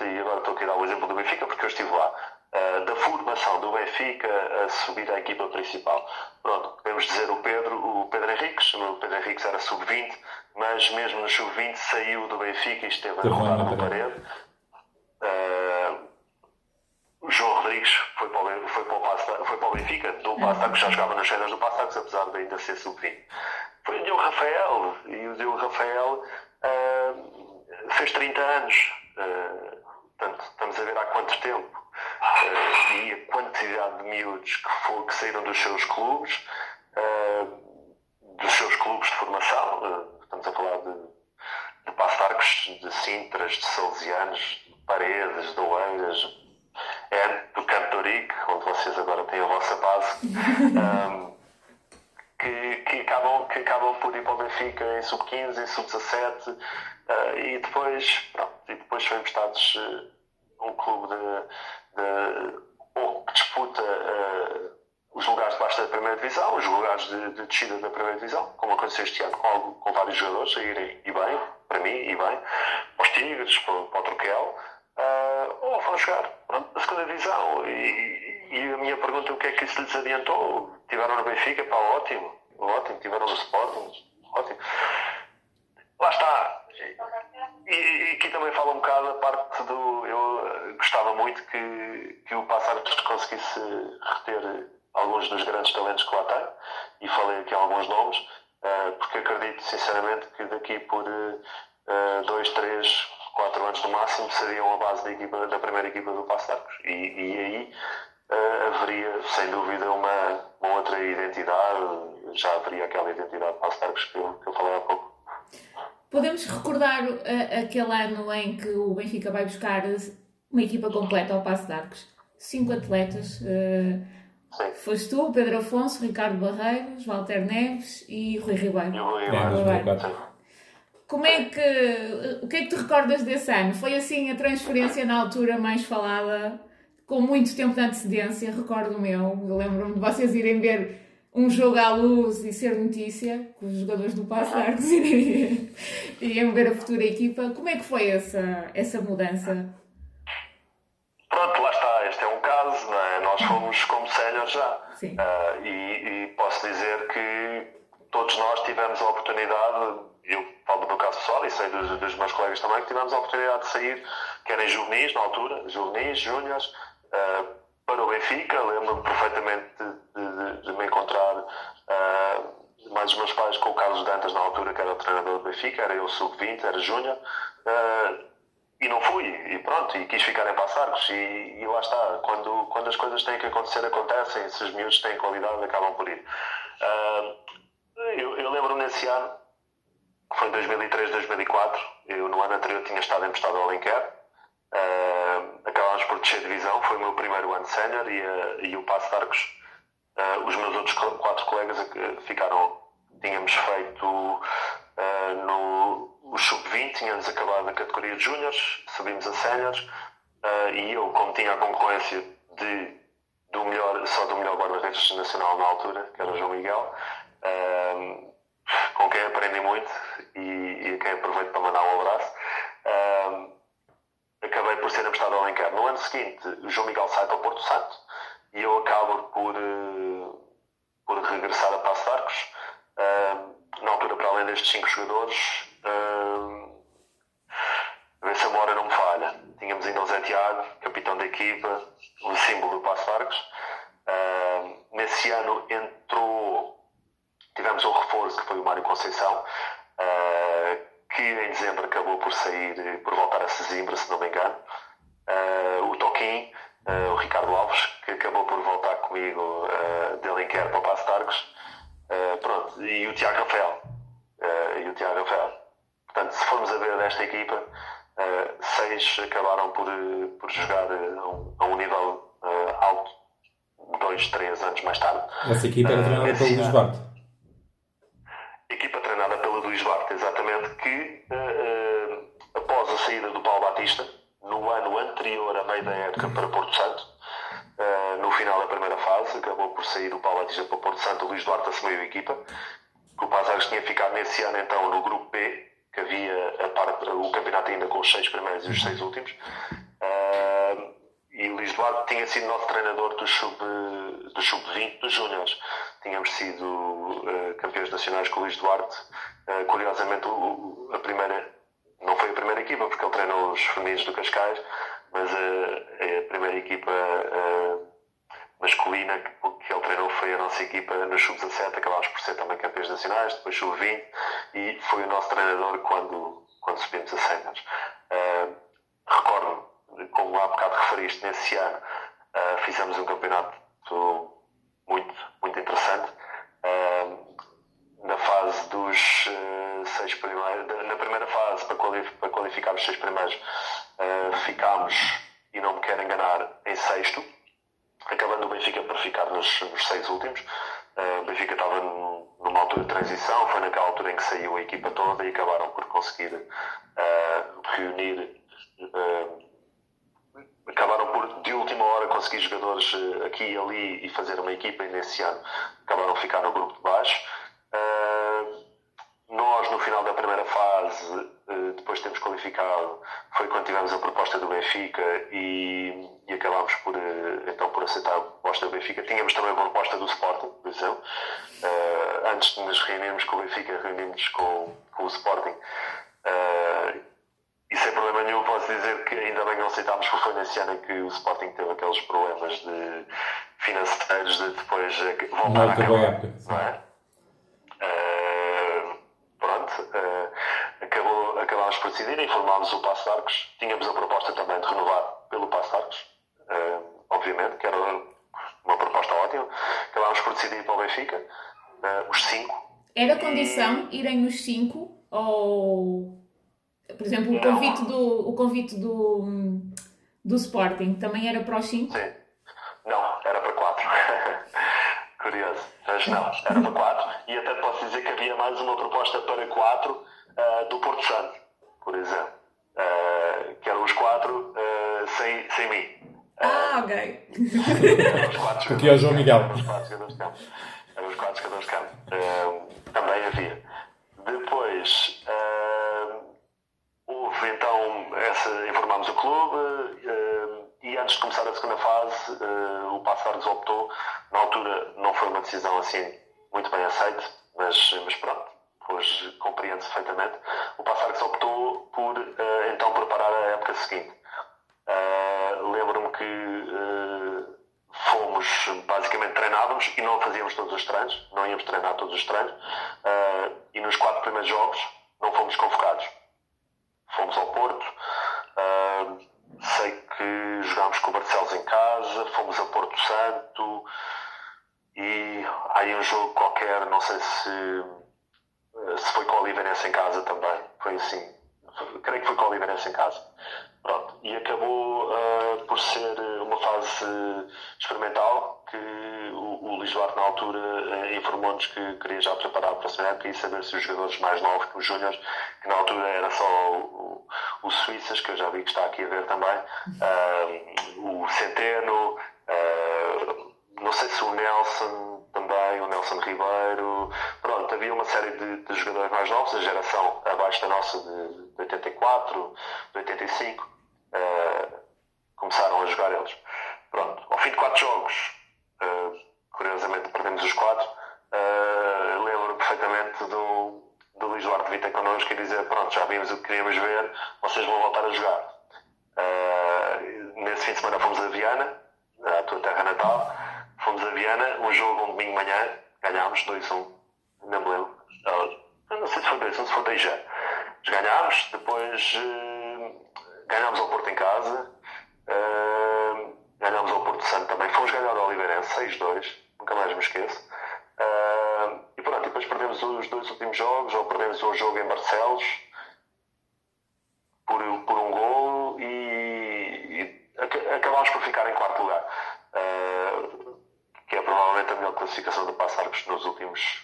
e agora estou aqui a dar o exemplo do Benfica porque eu estive lá, uh, da formação do Benfica a subir à equipa principal. Pronto, podemos dizer o Pedro, o Pedro Henriques, o Pedro Henriques era sub-20, mas mesmo no sub-20 saiu do Benfica e esteve a rodar na parede. Uh, o João Rodrigues foi para o, foi para o, Pasta, foi para o Benfica, do Pasta, que já jogava nas cenas do Pasta, apesar de ainda ser sub-20. Foi o Diogo Rafael, e o Diogo Rafael uh, fez 30 anos. Uh, Portanto, estamos a ver há quanto tempo uh, e a quantidade de miúdos que, for, que saíram dos seus clubes, uh, dos seus clubes de formação. Uh, estamos a falar de, de Passarcos, de Sintras, de Salesianos, de Paredes, de Oeiras, é, do Campo Dorique, onde vocês agora têm a vossa base. Um, que, que, acabam, que acabam por ir para o Benfica em sub-15, em sub-17 uh, e depois pronto, e depois são emprestados uh, um clube de, de, que disputa uh, os lugares de baixo da primeira divisão, os lugares de, de descida da primeira divisão, como aconteceu este ano com, com vários jogadores saírem e bem, para mim, e bem, para os Tigres, para, para o Troquel, uh, ou vão jogar pronto, a segunda divisão. E, e, a minha pergunta é o que é que isso lhes adiantou? Tiveram no Benfica, pá, ótimo, ótimo, tiveram no Sporting, ótimo. Lá está. E, aqui também fala um bocado a parte do. Eu gostava muito que, que o Passares conseguisse reter alguns dos grandes talentos que lá tem, e falei aqui alguns nomes, uh, porque acredito sinceramente que daqui por uh, dois, três, quatro anos no máximo seriam a base da, equipa, da primeira equipa do Passo E, e aí haveria, sem dúvida, uma, uma, outra identidade, já haveria aquela identidade de Passo que que eu falei há pouco. Podemos recordar uh, aquele ano em que o Benfica vai buscar uma equipa completa ao Passo de Arcos? Cinco atletas. Uh, foste tu, Pedro Afonso, Ricardo Barreiros, Walter Neves e Rui Ribeiro. E Rui Ribeiro. Como é que. O que é que tu recordas desse ano? Foi assim a transferência na altura mais falada, com muito tempo de antecedência, recordo o meu. Eu lembro-me de vocês irem ver um jogo à luz e ser notícia, com os jogadores do Passo Arcos e iam ver a futura equipa. Como é que foi essa, essa mudança? Pronto, lá está, este é um caso, é? nós fomos como séniores já. Uh, e, e, posso dizer que todos nós tivemos a oportunidade, eu falo do meu caso pessoal e sei dos, dos meus colegas também, que tivemos a oportunidade de sair, que eram juvenis na altura, juvenis, júniores, uh, para o Benfica. Lembro-me perfeitamente de, de, de, me encontrar uh, mais os meus pais com o Carlos Dantas na altura, que era o treinador do Benfica, era eu sub-20, era júnior. Uh, e não fui, e pronto, e quis ficar em Passarcos, e, e, lá está, quando, quando as coisas têm que acontecer, acontecem, se os miúdos têm qualidade, acabam por ir. Uh, eu, eu lembro-me nesse ano, que foi em 2003, 2004, eu no ano anterior tinha estado emprestado ao Alenquer, Uh, acabámos por descer divisão, foi o meu primeiro ano sénior e, uh, e o Passo de Arcos, uh, os meus outros quatro colegas ficaram, tínhamos feito no sub-20, tínhamos acabado a categoria de júniores, subimos a séniores e eu, como tinha a concorrência de, do melhor, só do melhor guarda-redes nacional na altura, que era o João Miguel, com quem aprendi muito e, e quem aproveito para mandar um abraço acabei por ser emprestado ao Alenquer. No ano seguinte, o João Miguel sai para o Porto Santo e eu acabo por, uh, por regressar a Passo de Arcos. Uh, na altura, para além destes cinco jogadores, uh, a ver se a memória não me falha. Tínhamos ainda o Zé Tiago, capitão da equipa, o símbolo do Passo de Arcos. Nesse ano entrou, tivemos um reforço que foi o Mário Conceição. Que em dezembro acabou por sair, por voltar a Sesimbra, se não me engano. Uh, o Toquim, uh, o Ricardo Alves, que acabou por voltar comigo uh, de Alenquer para o Passo de Arcos. Pronto, e o Tiago Rafael. e o Tiago Rafael. Portanto, se formos a ver desta equipa, seis acabaram por, por jogar a um, nível alto, dois, três anos mais tarde. Essa equipa era treinada pelo Luís Barte equipa treinada pelo Luís Duarte, exatamente, que uh, uh, após a saída do Paulo Batista, no ano anterior à meio da época para Porto Santo, uh, no final da primeira fase, acabou por sair o Paulo Batista para Porto Santo, o Luís Duarte assumiu a equipa, que o Pazares tinha ficado nesse ano então no grupo B, que havia a parte, o campeonato ainda com os seis primeiros e os seis últimos. E o Luís Duarte tinha sido nosso treinador do sub-20 do sub dos Júniores tínhamos sido uh, campeões nacionais com o Luís Duarte. Uh, curiosamente, o, a primeira, não foi a primeira equipa, porque ele treinou os femininos do Cascais, mas uh, a primeira equipa masculina que, que ele treinou foi a nossa equipa no Sub-17, acabámos por ser também campeões nacionais, depois Sub-20, e foi o nosso treinador quando, quando subimos a Séniores. Recordo, como há bocado referiste, nesse ano fizemos um campeonato muito, muito interessante. Uh, na fase dos uh, seis primeiros, na primeira fase, para, qualificar, para qualificar os seis primeiros, uh, ficámos, e não me quero enganar, em sexto, acabando o Benfica por ficar nos, nos seis últimos. Uh, o Benfica estava numa altura de transição, foi naquela altura em que saiu a equipa toda e acabaram por conseguir reunir acabaram por, de última hora, conseguir jogadores eh, aqui e ali e fazer uma equipa e nesse ano acabaram a ficar no grupo de baixo. Uh, nós, no final da primeira fase, uh, depois de termos qualificado, foi quando tivemos a proposta do Benfica e, e acabámos por, então, por aceitar a proposta do Benfica. Tínhamos também a proposta do Sporting, por exemplo. antes de nos reunirmos com o Benfica, reunimos com, com o Sporting problema nenhum, posso dizer que ainda bem não nesse ano em que o Sporting teve aqueles problemas de financeiros de depois voltar Não a acabar. época, sim. Não é? Eh, pronto, eh, acabou, acabámos por decidir, informámos o Passo de Arcos. Tínhamos a proposta também de renovar pelo Passo de Arcos, eh, obviamente, que era uma proposta ótima. Acabámos por decidir para o Benfica, os cinco. Era condição irem os cinco ou, por exemplo, o Não. convite do, o convite do Sporting também era para os cinco? Sim. Não, era para quatro. Curioso. Mas não, era para quatro. E até posso dizer que havia mais uma proposta para quatro ah, do Porto Santo, por exemplo. Ah, que eram os quatro ah, sem, sem mim. Ah, ok. Eram os quatro Aqui é o João Miguel. campo, Eram os quatro jogadores de campo. Eram os quatro jogadores de campo. Também havia. Depois, houve então, essa, informámos o clube e antes de começar a segunda fase, eh, o Passares optou, na altura não foi uma decisão assim muito bem aceita, mas, mas pronto, pois compreende-se perfeitamente. O Passares optou por eh, então preparar a época seguinte. Eh, Lembro-me que fomos, basicamente treinávamos e não fazíamos todos os treinos, não íamos treinar todos os treinos, e nos quatro primeiros jogos não fomos convocados. Fomos ao Porto, sei que jogámos com o Barcelos em casa, fomos a Porto Santo e aí um jogo qualquer, não sei se, se foi com o Oliveirense em casa também, foi assim, creio que foi com o Oliveirense em casa. Pronto, e acabou ah, por ser uma fase experimental que o, o Duarte na altura eh, informou-nos que queria já preparar para a próxima época e saber se os jogadores mais novos que os júniores, que na altura era só o, o Suíças, que eu já vi que está aqui a ver também, ah, o Centeno, não sei se o Nelson também, o Nelson Ribeiro, pronto, havia uma série de, de jogadores mais novos, a geração abaixo da nossa de, de 84, de 85, ah, começaram a jogar eles. Pronto, ao fim de quatro jogos, ah, curiosamente perdemos os quatro, ah, lembro perfeitamente do, do Luís Duarte vir ter connosco e dizer, pronto, já vimos o que queríamos ver, vocês vão voltar a jogar. Ah, nesse fim de semana fomos a Viana, à tua terra natal, fomos a Viana, um jogo um domingo de manhã, ganhámos 2-1, não me lembro. Ah, não sei se foi 2-1, se foi 2 já. Ganhámos, depois ganhámos ao Porto em casa, eh, ganhámos ao Porto Santo também, fomos ganhar ao Oliveirense 6-2, nunca mais me esqueço. Eh, e pronto, depois perdemos os dois últimos jogos, ou perdemos um jogo em Barcelos, por, por um gol e, e ac- acabámos por ficar em quarto lugar. Uh, que é provavelmente a melhor classificação do Passarcos nos últimos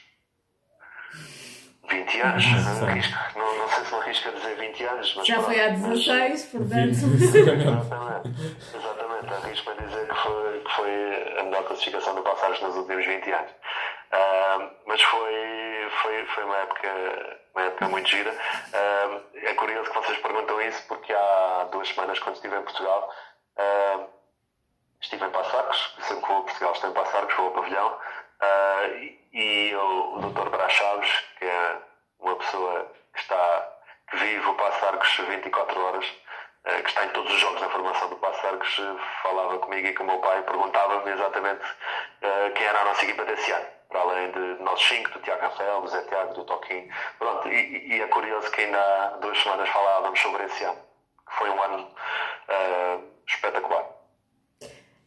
20 anos. Arrisco- não, não sei se me arrisco a dizer 20 anos, mas Já pronto, foi há mas- 16, portanto. Exatamente, exatamente. Arrisco-me a dizer que foi, que foi a melhor classificação do Passares nos últimos 20 anos. Ah, mas foi, foi, foi uma, época, uma época muito gira. Ah, é curioso que vocês perguntam isso porque há duas semanas, quando estive em Portugal, ah, estive em Passarcos, sempre que vou a Portugal estou em Passarcos, vou ao pavilhão, ah, e, e o, Dr. Brás Chaves, que é uma pessoa que está que vive o Passarcos 24 horas, eh, que está em todos os jogos da formação do Passarcos, falava comigo e com o meu pai, perguntava-me exatamente eh, quem era a nossa equipa desse ano. Para além de nós cinco, do Tiago Rafael, do Zé Tiago, do Toquinho. Pronto, e, e é curioso que ainda há duas semanas falávamos sobre esse ano, que foi um ano espetacular.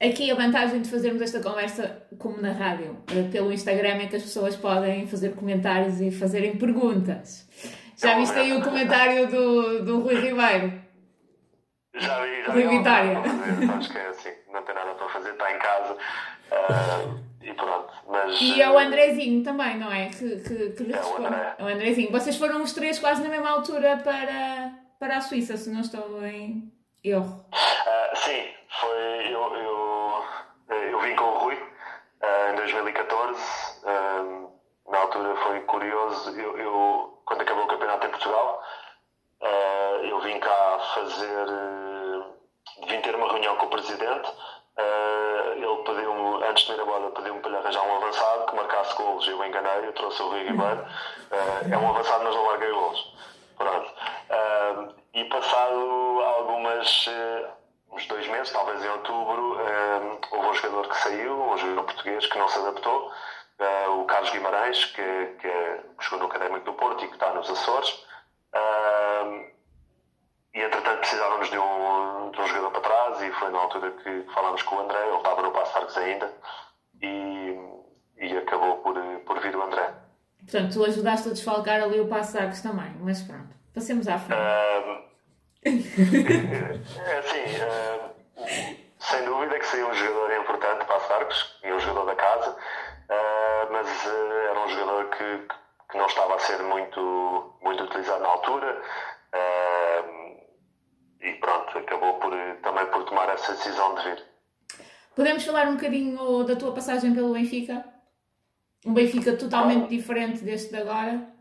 Aqui a vantagem de fazermos esta conversa como na rádio, eh, pelo Instagram, é que as pessoas podem fazer comentários e fazerem perguntas. Já viste aí o comentário do, do Rui Ribeiro? Já vi, já Rui vi. Vitória. Vamos ver, Acho que é assim, não tem nada para fazer, está em casa ah, e pronto. Mas, E é o Andrezinho também, não é? Que, que, que lhe É o. André. É o Andrezinho. Vocês foram os três quase na mesma altura para, para a Suíça, se não estou em erro. Ah, sim, foi. Eu, eu, eu vim com o Rui ah, em 2014. ah, na altura foi curioso. Eu, eu- quando acabou o campeonato em Portugal, ah, eu vim cá fazer. vim ter uma reunião com o presidente. Ele pediu-me, antes de ir embora, pediu-me para lhe arranjar um avançado que marcasse golos. Eu enganei, eu trouxe o Rui Ribeiro. É um avançado, mas não marquei golos. Pronto. Ah, e passado algumas, uns dois meses, talvez em outubro, houve um jogador que saiu, um jogador português que não se adaptou, o Carlos Guimarães, que, que, que jogou no Académico do Porto e que está nos Açores. e entretanto precisávamos de um, de um jogador para trás e foi na altura que falámos com o André, ele estava no Passo Arcos ainda e, e acabou por, por vir o André. Portanto, tu ajudaste a desfalcar ali o Passo Arcos também, mas pronto, passemos à frente. É assim, sem dúvida que seria um jogador importante para a Arcos e um jogador da casa, mas era um jogador que, que não estava a ser muito, muito utilizado na altura e pronto, acabou por, também por tomar essa decisão de vir. Podemos falar um bocadinho da tua passagem pelo Benfica? Um Benfica totalmente ah. diferente deste de agora.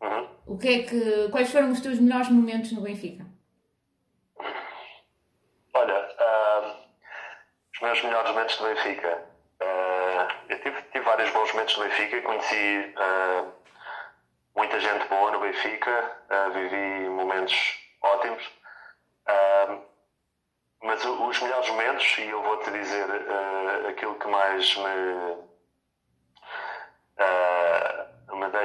Uhum. O que é que, quais foram os teus melhores momentos no Benfica? Olha, uh, os meus melhores momentos no Benfica. Uh, eu tive, tive, vários bons momentos no Benfica. Conheci uh, muita gente boa no Benfica. vivi momentos ótimos. mas os melhores momentos, e eu vou-te dizer aquilo que mais me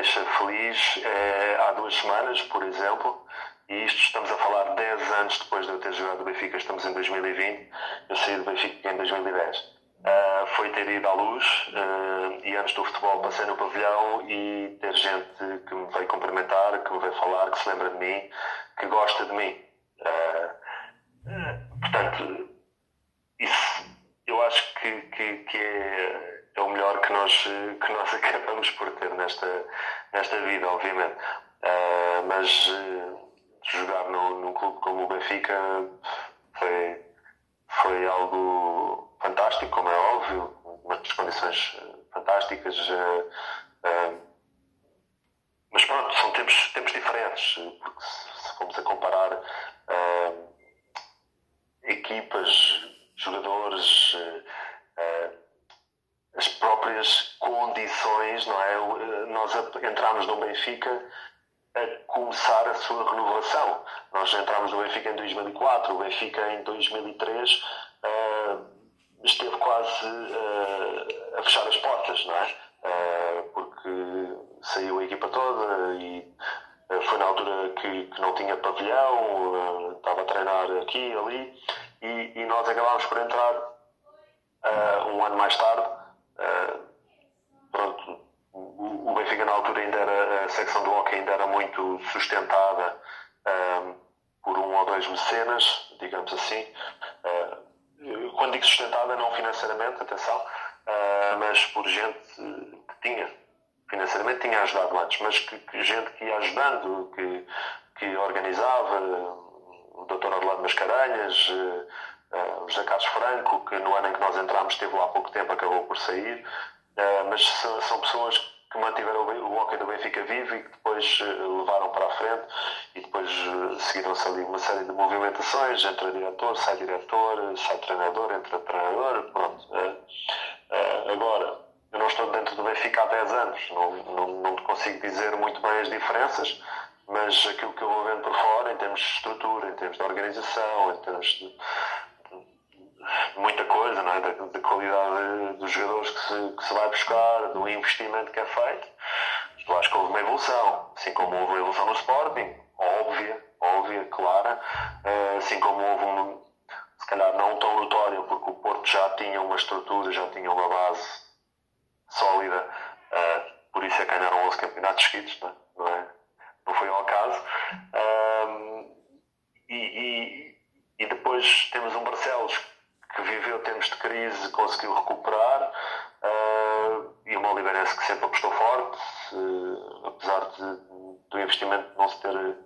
deixa feliz é, há duas semanas, por exemplo, e isto estamos a falar 10 anos depois de eu ter jogado no Benfica, estamos em 2020, eu saí do Benfica em 2010. Uh, ah, foi ter ido à luz uh, e antes do futebol passei no pavilhão e ter gente que me veio cumprimentar, que me veio falar, que se lembra de mim, que gosta de mim. Uh, portanto, isso eu acho que, que, que é o melhor que nós, que nós acabamos por ter nesta, nesta vida, obviamente. Uh, mas uh, jogar no, num clube como o Benfica foi, foi algo fantástico, como é óbvio, umas condições fantásticas. Uh, mas pronto, são tempos, tempos diferentes, porque se, formos a comparar equipas, jogadores, as próprias condições, não é? Nós entramos no Benfica a começar a sua renovação. Nós entramos no Benfica em 2004, o Benfica em 2003 uh, eh, esteve quase uh, a fechar as portas, não é? Uh, porque saiu a equipa toda e foi na altura que, que não tinha pavilhão, estava a treinar aqui ali, e, e nós acabámos por entrar um ano mais tarde Uh, pronto, o, o, Benfica na altura ainda era, a secção do hockey ainda era muito sustentada uh, por um ou dois mecenas, digamos assim. Uh, quando digo sustentada, não financeiramente, atenção, mas por gente que tinha, financeiramente tinha ajudado antes, mas que, que gente que ia ajudando, que, que organizava, o Dr. Orlando Mascarenhas, Uh, José Carlos Franco, que no ano em que nós entramos esteve lá há pouco tempo, acabou por sair, uh, mas são, pessoas que mantiveram o, o hockey do Benfica vivo e que depois uh, levaram para a frente e depois seguiram-se ali uma série de movimentações, entra diretor, sai diretor, sai treinador, entra treinador, pronto. agora, eu não estou dentro do Benfica há 10 anos, não, não, não consigo dizer muito bem as diferenças, mas aquilo que eu vou vendo por fora, em termos de estrutura, em termos de organização, em termos de, muita coisa, não é? da, da qualidade dos jogadores que se, que se vai buscar, do investimento que é feito. Eu acho que houve uma evolução, assim como houve uma evolução no Sporting, óbvia, óbvia, clara, eh, assim como houve um, se calhar não tão notória, porque o Porto já tinha uma estrutura, já tinha uma base sólida, eh, por isso é que ganharam 11 campeonatos seguidos, não é? Não foi ao acaso. e, e, e depois temos um Barcelos que viveu tempos de crise, conseguiu recuperar. Uh, e uma Oliveirense que sempre apostou forte, uh, apesar de, do investimento não se ter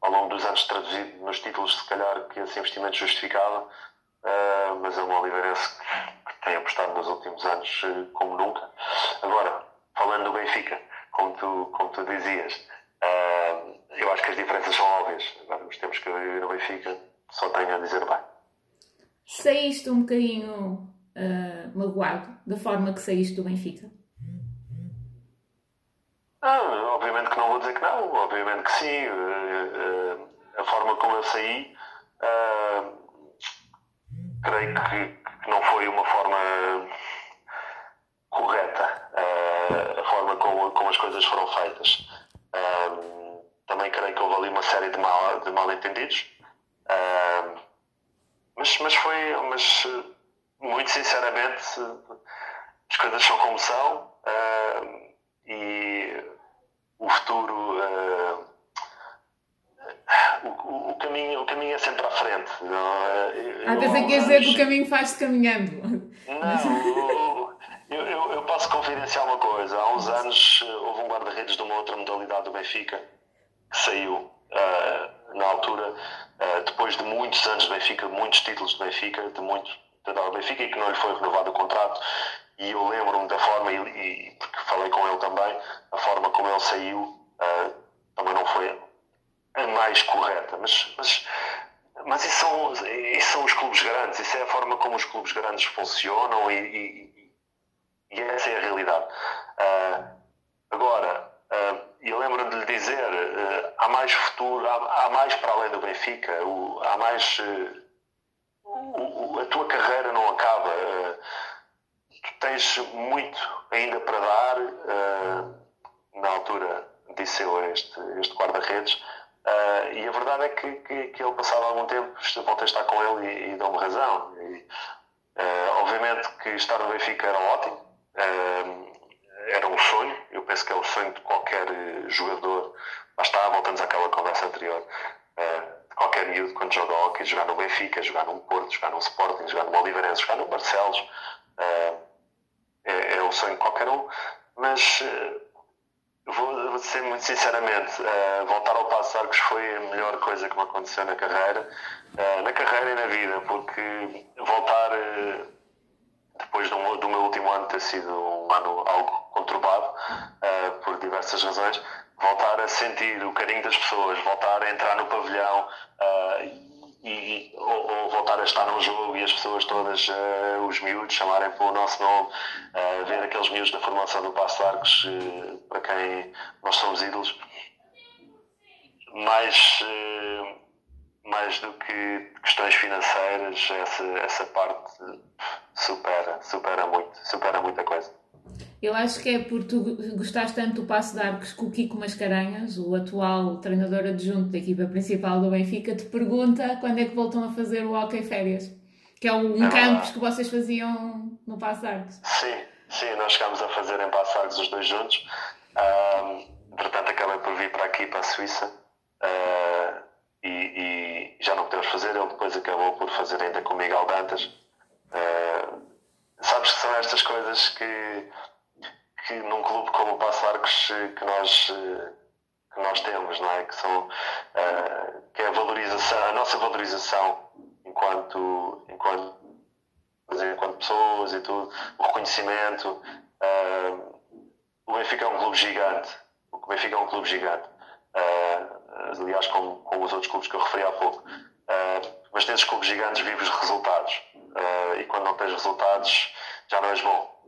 ao longo dos anos traduzido nos títulos, se calhar que esse investimento justificava, uh, mas é uma Oliveirense que, que tem apostado nos últimos anos como nunca. Agora, falando do Benfica, como tu, como tu dizias, eu acho que as diferenças são óbvias. Agora, os tempos que eu no Benfica, só tenho a dizer bem saíste um bocadinho uh, magoado da forma que saíste do Benfica? Ah, obviamente que não vou dizer que não, obviamente que sim. Uh, uh, a forma como eu saí, creio que, que, não foi uma forma correta, a forma como, como as coisas foram feitas. Também creio que houve ali uma série de mal, de mal entendidos. Mas, mas foi, mas muito sinceramente, as coisas são como são e o futuro. Uh, o, o, caminho, o caminho é sempre à frente. Não, é? ah, pensei que dizer que o caminho faz-se caminhando. Não, eu, eu, eu, posso confidenciar uma coisa. Há uns anos houve um guarda-redes de uma outra modalidade do Benfica que saiu uh, na altura, uh, depois de muitos anos de Benfica, muitos títulos de Benfica, de muitos de Benfica e que não lhe foi renovado o contrato e eu lembro-me da forma, e, porque falei com ele também, a forma como ele saiu uh, também não foi a mais correta. Mas, mas, mas isso, são, isso são os clubes grandes, isso é a forma como os clubes grandes funcionam e, e, e essa é a realidade. Uh, agora, uh, eu lembro-me de lhe dizer, uh, há mais futuro, há, há, mais para além do Benfica, o, há mais. O, o, a tua carreira não acaba tens muito ainda para dar. Uh, na altura disse eu a este, este guarda-redes. Uh, e a verdade é que, que, que, ele, passado algum tempo, voltei a estar com ele e, e deu-me razão. E, uh, obviamente que estar no Benfica era ótimo, era um sonho. Penso que é o sonho de qualquer jogador. Lá está, voltamos àquela conversa anterior. de qualquer miúdo, quando joga hockey, jogar no Benfica, jogar no Porto, jogar no Sporting, jogar no Oliveirense, jogar no Barcelos. Uh, é, é o sonho de qualquer um, mas uh, vou, vou dizer muito sinceramente, uh, voltar ao Passo Arcos foi a melhor coisa que me aconteceu na carreira, uh, na carreira e na vida, porque voltar depois do, do, meu último ano ter sido um ano algo conturbado por diversas razões, voltar a sentir o carinho das pessoas, voltar a entrar no pavilhão e, ou, ou, voltar a estar num jogo e as pessoas todas, uh, os miúdos, chamarem pelo nosso nome, uh, ver aqueles miúdos da formação do Passo Arcos, uh, para quem nós somos ídolos, mais, mais do que questões financeiras, essa, essa parte supera, supera muito, supera muita coisa. Eu acho que é por tu gostaste tanto do passo de arcos que o Kiko Mascarenhas, o atual treinador adjunto da equipa principal do Benfica, te pergunta quando é que voltam a fazer o hockey férias. Que é um é campus que vocês faziam no Passo de Arcos. Sim, sim, nós chegámos a fazer em Passo de Arcos os dois juntos. Um, portanto, acabei por vir para aqui, para a Suíça. Uh, e, e, já não podemos fazer. Ele depois acabou por fazer ainda com o Miguel Dantas. Uh, sabes que são estas coisas que que num clube como o Passo Arcos eh, que nós, eh, que nós temos, não é? Que, são, uh, que é a valorização, a nossa valorização enquanto, enquanto, enquanto pessoas e tudo, o reconhecimento. Uh, o Benfica é um clube gigante. O Benfica é um clube gigante. Uh, aliás, como, como os outros clubes que eu referi há pouco. mas nesses clubes gigantes vives resultados. e quando não tens resultados, já não és bom.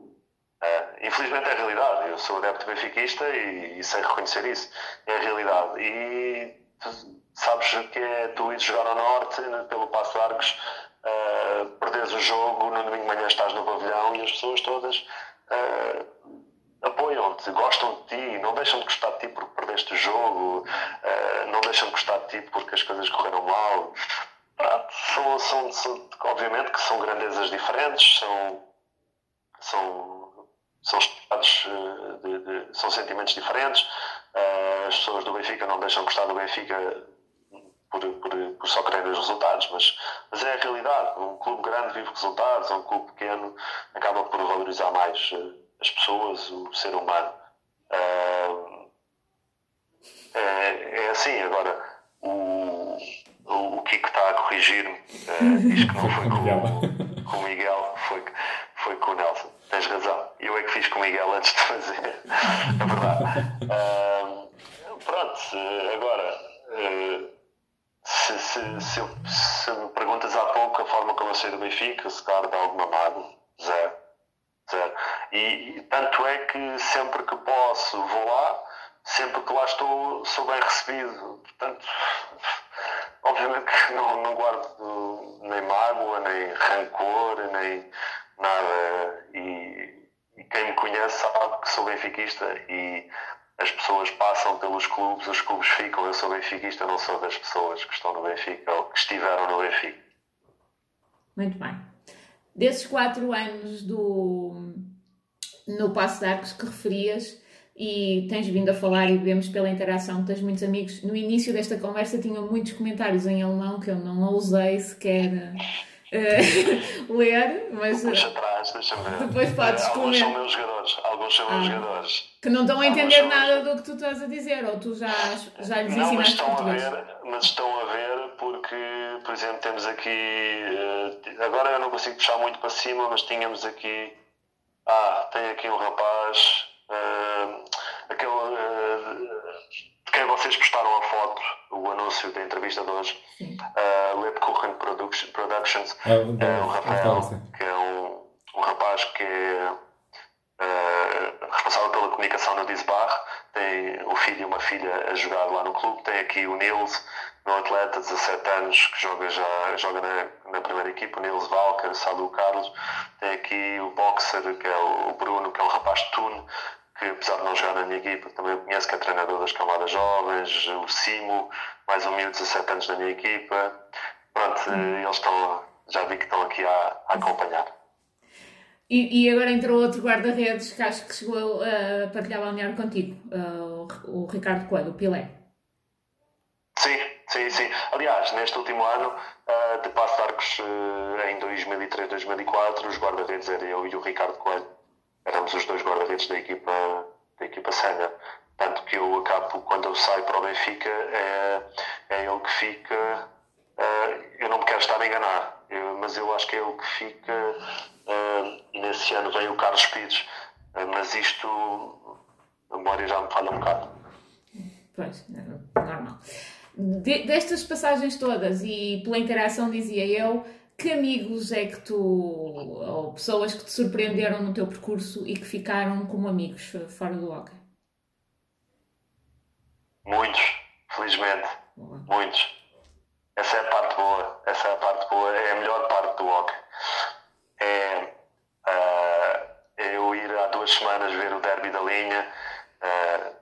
Uh, infelizmente é a realidade. Eu sou adepto benfiquista e, e sei reconhecer isso. É a realidade. E sabes que é tu ires jogar ao norte, pelo Passo de Arcos, uh, perderes o jogo, no domingo de manhã estás no pavilhão e as pessoas todas uh, apoiam-te, gostam de ti, não deixam de gostar de ti porque perdeste o jogo, uh, não deixam de gostar de ti porque as coisas correram mal. São, são, são, obviamente que são grandezas diferentes, são, são são estados eh, de, de, são sentimentos diferentes. Uh, as pessoas do Benfica não deixam gostar do Benfica por, por, por só quererem os resultados, mas, mas é a realidade. Um clube grande vive resultados, um clube pequeno acaba por valorizar mais uh, as pessoas, o ser humano. Uh, é, é, assim, agora o, o, o Kiko está a corrigir-me, diz que não foi com, com o Miguel, foi, foi com o Nelson tens razão. Eu é que fiz com o Miguel antes de fazer. é verdade. Uh, pronto, agora, uh, se, se, se, se, me perguntas há pouco a forma como eu saí do Benfica, se calhar de alguma mágoa, zero. zero. E, e tanto é que sempre que posso vou lá, sempre que lá estou sou bem recebido. Portanto, obviamente que não, não guardo nem mágoa, nem rancor, nem nada. E, e quem me conhece sabe que sou benfiquista e as pessoas passam pelos clubes, os clubes ficam. Eu sou benfiquista, não sou das pessoas que estão no Benfica ou que estiveram no Benfica. Muito bem. Desses quatro anos do, no Passo de Arcos que referias, e tens vindo a falar e vemos pela interação que tens muitos amigos. No início desta conversa tinham muitos comentários em alemão que eu não ousei sequer uh, ler, mas. Deixa atrás, deixa ver. Depois podes uh, Alguns são meus jogadores, alguns são meus ah, jogadores. Que não estão a entender nada do que tu estás a dizer, ou tu já, já lhes não, ensinaste mas estão. A ver, mas estão a ver porque, por exemplo, temos aqui. Uh, agora eu não consigo puxar muito para cima, mas tínhamos aqui. Ah, tem aqui um rapaz uh, aquele uh, de quem vocês postaram a foto, o anúncio da entrevista de hoje, uh, Lepkuchen Productions, é, é o Rafael, que é um, um rapaz que é uh, responsável pela comunicação no Disbar, tem o filho e uma filha a jogar lá no clube, tem aqui o Nils, meu atleta de 17 anos que joga já joga na, na primeira equipa, o Nils Valker, Sadu Carlos, tem aqui o boxer que é o Bruno, que é um rapaz de Tune, que apesar de não jogar na minha equipa, também eu conheço que é treinador das camadas jovens, o Simo, mais um miúdo de 17 anos da minha equipa. Pronto, eh, eles estão, já vi que estão aqui a, a acompanhar. E, e, agora entrou outro guarda-redes que acho que chegou a partilhar balneário contigo, o, o Ricardo Coelho, o Pilé. Sim, sim, sim. Aliás, neste último ano uh, de Passo de Arcos, uh, em 2003-2004, os guarda-redes eram eu e o Ricardo Coelho éramos os dois guarda-redes da equipa, da equipa sénior. Tanto que eu acabo, quando eu saio para o Benfica, é, é ele que fica. Uh, eu não me quero estar a enganar, eu, mas eu acho que é ele que fica. Uh, nesse ano vem o Carlos Pires, uh, mas isto. a memória já me falha um bocado. Pois, normal. De, destas passagens todas e pela interação, dizia eu que amigos é que tu, ou pessoas que te surpreenderam no teu percurso e que ficaram como amigos fora do hockey? Muitos, felizmente. Boa. Muitos. Essa é a parte boa. Essa é a parte boa. É a melhor parte do hockey. É uh, eu ir há duas semanas ver o derby da linha uh,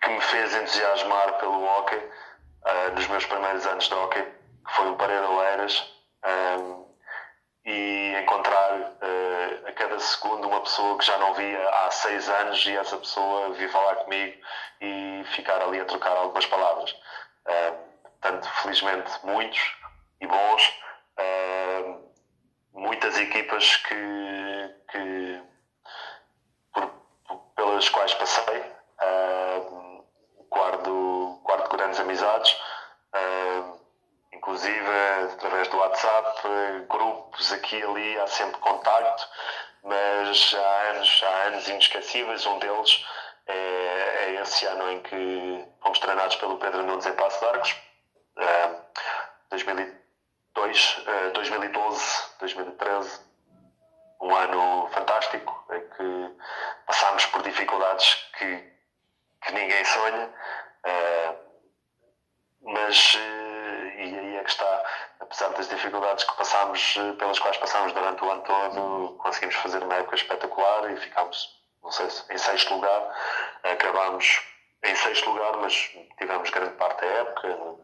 que me fez entusiasmar pelo hockey uh, nos meus primeiros anos de hockey, que foi o Pareira Leiras um, e encontrar a cada segundo uma pessoa que já não via há seis anos e essa pessoa vir falar comigo e ficar ali a trocar algumas palavras. Portanto, felizmente, muitos e bons, uh, muitas equipas que, que por, por, pelas quais passei, uh, guardo, guardo grandes amizades. Uh, inclusive através do WhatsApp, grupos aqui e ali, há sempre contacto, mas há anos, há anos inesquecíveis, um deles é, é esse ano em que fomos treinados pelo Pedro Nunes em Passo de Arcos, uh, 2002, uh, 2012, 2013, um ano fantástico em que passámos por dificuldades que, que ninguém sonha, uh, mas e aí é que está, apesar das dificuldades que passámos, eh, pelas quais passámos durante o ano todo, conseguimos fazer uma época espetacular e ficámos, não sei se em sexto lugar, acabámos em sexto lugar, mas tivemos grande parte da época,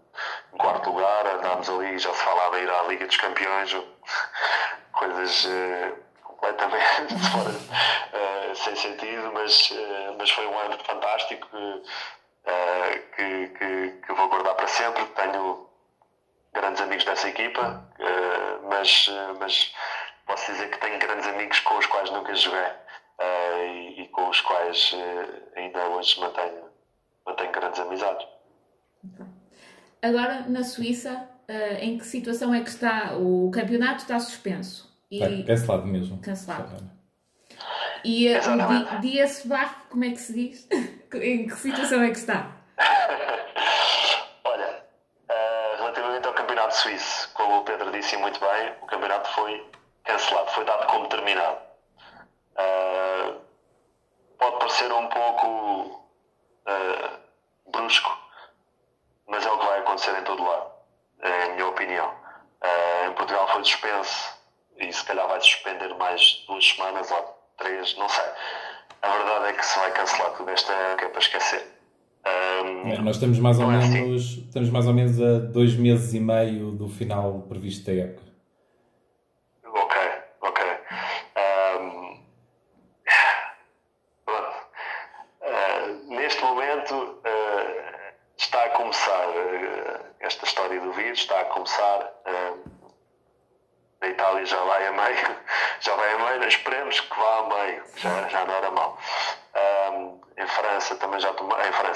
em quarto lugar, andámos ali, já se falava ir à Liga dos Campeões, coisas uh, completamente fora, uh, sem sentido, mas, uh, mas foi um ano fantástico que, que, que vou guardar para sempre. Tenho grandes amigos dessa equipa, uh, mas, uh, mas posso dizer que tenho grandes amigos com os quais nunca joguei uh, e, e, com os quais ainda hoje mantenho, mantenho grandes amizades. Agora, na Suíça, em que situação é que está? O campeonato está suspenso. E... É, cancelado mesmo. Cancelado. E o Dias Barro, como é que se diz? em que situação é que está? campeonato suíço, como o Pedro disse muito bem, o campeonato foi cancelado, foi dado como terminado. Uh, pode parecer um pouco uh, brusco, mas é o que vai acontecer em todo lado, é a minha opinião. Uh, em Portugal foi suspenso e se calhar vai suspender mais duas semanas ou três, não sei. A verdade é que se vai cancelar tudo esta época para esquecer. Ehm, um, é, nós estamos mais, ou é assim. menos, assim. estamos mais ou menos a dois meses e meio do final previsto da época.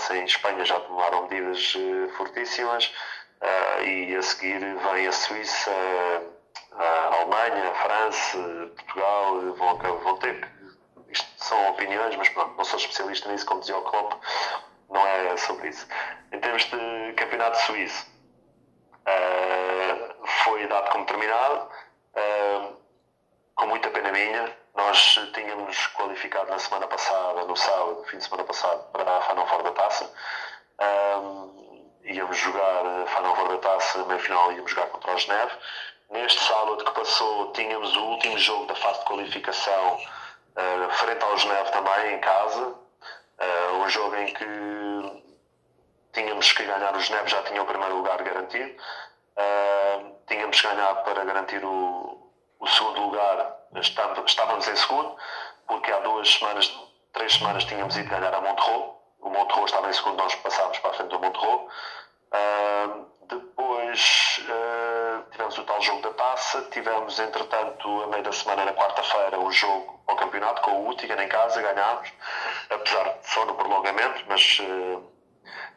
França e Espanha já tomaram medidas uh, fortíssimas uh, e a seguir vem a Suíça, a Alemanha, a França, Portugal, vão, vão ter que. Isto são opiniões, mas pronto, não sou especialista nisso, como dizia o Klopp, não é sobre isso. Em termos de campeonato suíço, foi dado como terminado com muita pena minha, nós tínhamos qualificado na semana passada, no sábado, fim de semana passado, para a Final Four da Taça. Um, íamos jogar a Final Four da Taça, meio final íamos jogar contra o Geneve. Neste sábado que passou, tínhamos o último jogo da fase de qualificação uh, frente ao Geneve também, em casa. Uh, um jogo em que tínhamos que ganhar o Geneve, já tinha o primeiro lugar garantido. Uh, tínhamos que ganhar para garantir o, o segundo lugar. Estávamos em segundo, porque há duas semanas, três semanas tínhamos ido ganhar a Monterrey. O Monterrey estava em segundo, nós passámos para a frente do Monterrey. Uh, depois uh, tivemos o tal jogo da taça. Tivemos, entretanto, a meio da semana, na quarta-feira, um jogo ao campeonato com o Utigan em casa. Ganhámos, apesar de só no prolongamento, mas. Uh,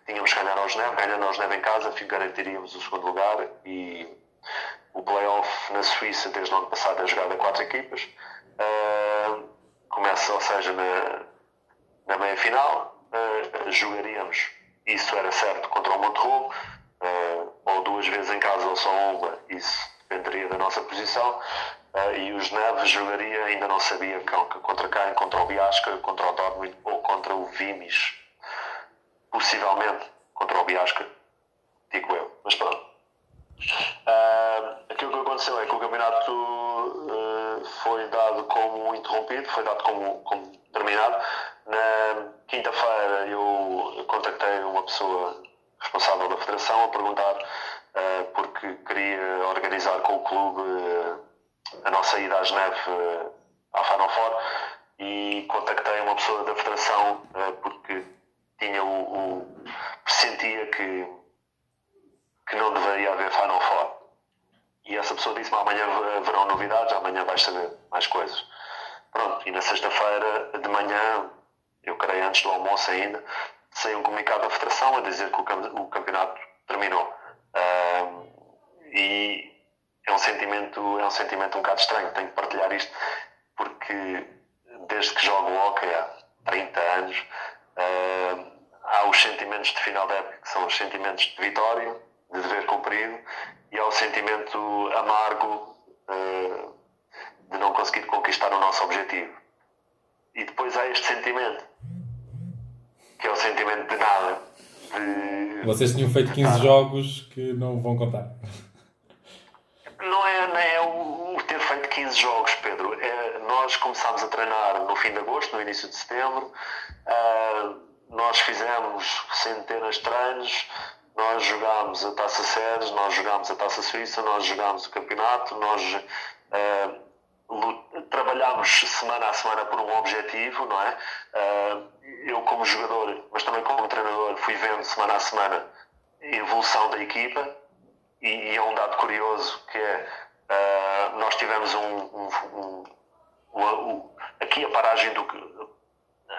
tínhamos que ganhar aos Geneve, ganhando aos Geneve em casa, garantiríamos o segundo lugar e o playoff na Suíça desde o ano passado é jogado a quatro equipas. Uh, começa, ou seja, na, na meia final, uh, jogaríamos, isso era certo, contra o Monterrey, uh, ou duas vezes em casa ou só uma, isso dependeria da nossa posição. e os Neves jogaria, ainda não sabia contra quem, contra o Biasca, contra o Dortmund ou contra o Vimis possivelmente contra o Biasca, digo eu, mas pronto. Uh, aquilo que aconteceu é que o campeonato uh, foi dado como interrompido, foi dado como, como terminado. Na quinta-feira eu contactei uma pessoa responsável da federação a perguntar uh, porque queria organizar com o clube a nossa ida à Geneve à Final Four e contactei uma pessoa da federação porque tinha o, o sentia que, que não deveria haver Final Four. E essa pessoa disse-me amanhã haverão novidades, amanhã vais saber mais coisas. Pronto, e na sexta-feira de manhã, eu creio antes do almoço ainda, saiu um comunicado da Federação a dizer que o, campeonato terminou. e é um sentimento é um sentimento um bocado estranho, tenho que partilhar isto, porque desde que jogo hockey há 30 anos, uh, há os sentimentos de final da época, que são os sentimentos de vitória, de dever cumprido, e há o sentimento amargo uh, de não conseguir conquistar o nosso objetivo. E depois há este sentimento, que é o sentimento de nada. De... Vocês tinham feito 15 jogos que não vão contar. Não é, não é o, o ter feito 15 jogos, Pedro. É, nós começámos a treinar no fim de agosto, no início de setembro. Uh, nós fizemos centenas de treinos, nós jogámos a Taça Séries, nós jogámos a Taça Suíça, nós jogámos o campeonato, nós uh, trabalhámos semana a semana por um objetivo, não é? Uh, eu como jogador, mas também como treinador, fui vendo semana a semana a evolução da equipa e, e é um dado curioso que é uh, nós tivemos um, um, um, um, aqui a paragem do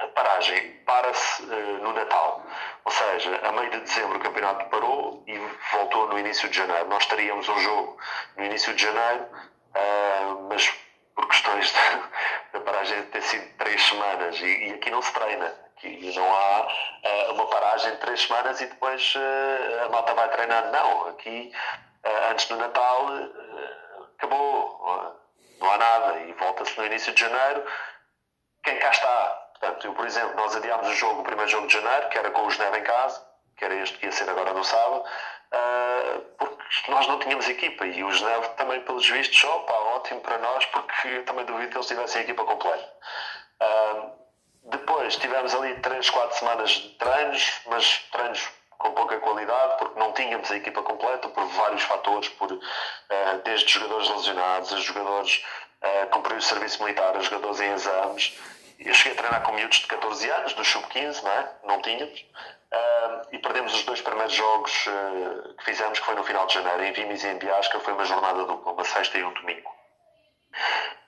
a paragem para-se uh, no Natal. Ou seja, a meio de dezembro o campeonato parou e voltou no início de janeiro. Nós teríamos um jogo no início de janeiro, uh, mas por questões da paragem ter sido três semanas e, e, aqui não se treina. Aqui não há uh, uma paragem de três semanas e depois uh, a malta vai treinar. Não, aqui antes do Natal acabou, não há nada e volta-se no início de janeiro. Quem cá está Portanto, eu, por exemplo, nós adiámos o jogo, o primeiro jogo de janeiro, que era com o Geneve em casa, que era este que ia ser agora no sábado, uh, porque nós não tínhamos equipa e o Geneve também, pelos vistos, opa, ótimo para nós, porque também duvido que eles tivessem a equipa completa. Uh, depois tivemos ali 3, 4 semanas de treinos, mas treinos com pouca qualidade, porque não tínhamos a equipa completa por vários fatores, por, uh, desde jogadores lesionados, a jogadores uh, cumprir o serviço militar, a jogadores em exames. Eu cheguei a treinar com miúdos de 14 anos, do sub-15, não é? Não tínhamos. Uh, e perdemos os dois primeiros jogos uh, que fizemos, que foi no final de janeiro, em Vimes e em Biasca, foi uma jornada dupla, uma sexta e um domingo.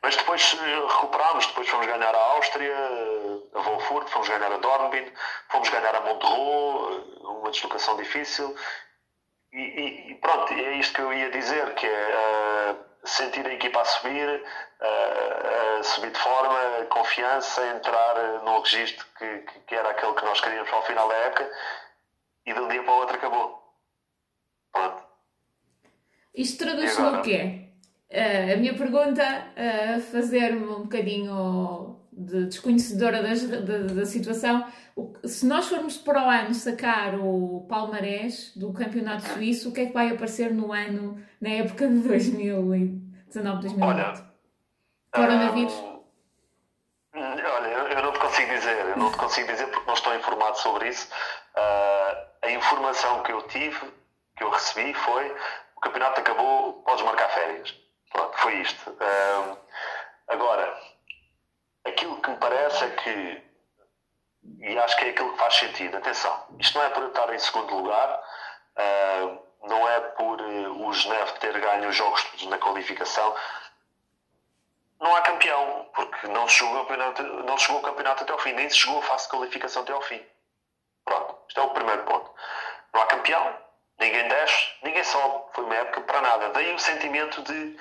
Mas depois recuperámos, depois fomos ganhar a Áustria, a Wolfurt, fomos ganhar a Dornbin, fomos ganhar a Monterrey, uma deslocação difícil. E, e, pronto, é isto que eu ia dizer, que é sentir a equipa a subir, uh, uh, subir de forma, confiança, entrar no registro que, que, era aquele que nós queríamos ao final da época e de um dia para o outro acabou. Pronto. Isto traduz-se no quê? a minha pergunta, uh, fazer-me um bocadinho de desconhecedora da, situação, se nós formos para o ano sacar o palmarés do campeonato suíço, o que é que vai aparecer no ano, na época de 2019, 2018? Coronavírus? Um, olha, eu não te consigo dizer, eu não te consigo dizer porque não estou informado sobre isso. Uh, a informação que eu tive, que eu recebi foi o campeonato acabou, podes marcar férias. Pronto, foi isto. Uh, agora, aquilo que me parece é que, e acho que é aquilo que faz sentido, atenção, isto não é por eu estar em segundo lugar, uh, não é por uh, o Geneve ter ganho os jogos todos na qualificação, não há campeão, porque não se jogou o campeonato, não jogou o campeonato até ao fim, nem se jogou a fase de qualificação até ao fim. Pronto, isto é o primeiro ponto. Não há campeão, ninguém desce, ninguém sobe. Foi uma época para nada. Daí o sentimento de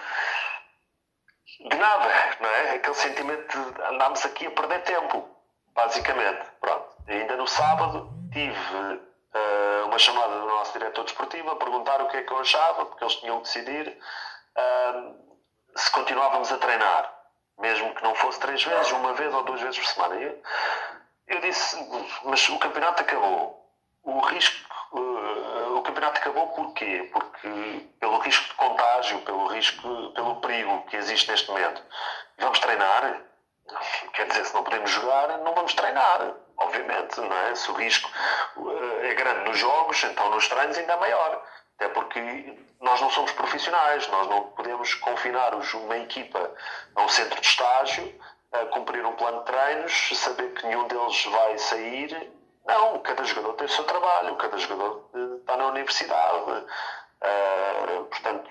de nada, não é? Aquele sentimento de andámos aqui a perder tempo, basicamente. Pronto. E ainda no sábado tive uh, uma chamada do nosso diretor desportivo a perguntar o que é que eu achava, porque eles tinham que decidir uh, se continuávamos a treinar, mesmo que não fosse três vezes, uma vez ou duas vezes por semana. Eu, eu disse, mas o campeonato acabou. O risco campeonato acabou porquê? Porque pelo risco de contágio, pelo risco, pelo perigo que existe neste momento. Vamos treinar? Quer dizer, se não podemos jogar, não vamos treinar, obviamente, não é? Se o risco uh, é grande nos jogos, então nos treinos ainda é maior. Até porque nós não somos profissionais, nós não podemos confinar uma equipa a um centro de estágio, a cumprir um plano de treinos, saber que nenhum deles vai sair não, cada jogador tem o seu trabalho, cada jogador eh, está na universidade. Uh, portanto,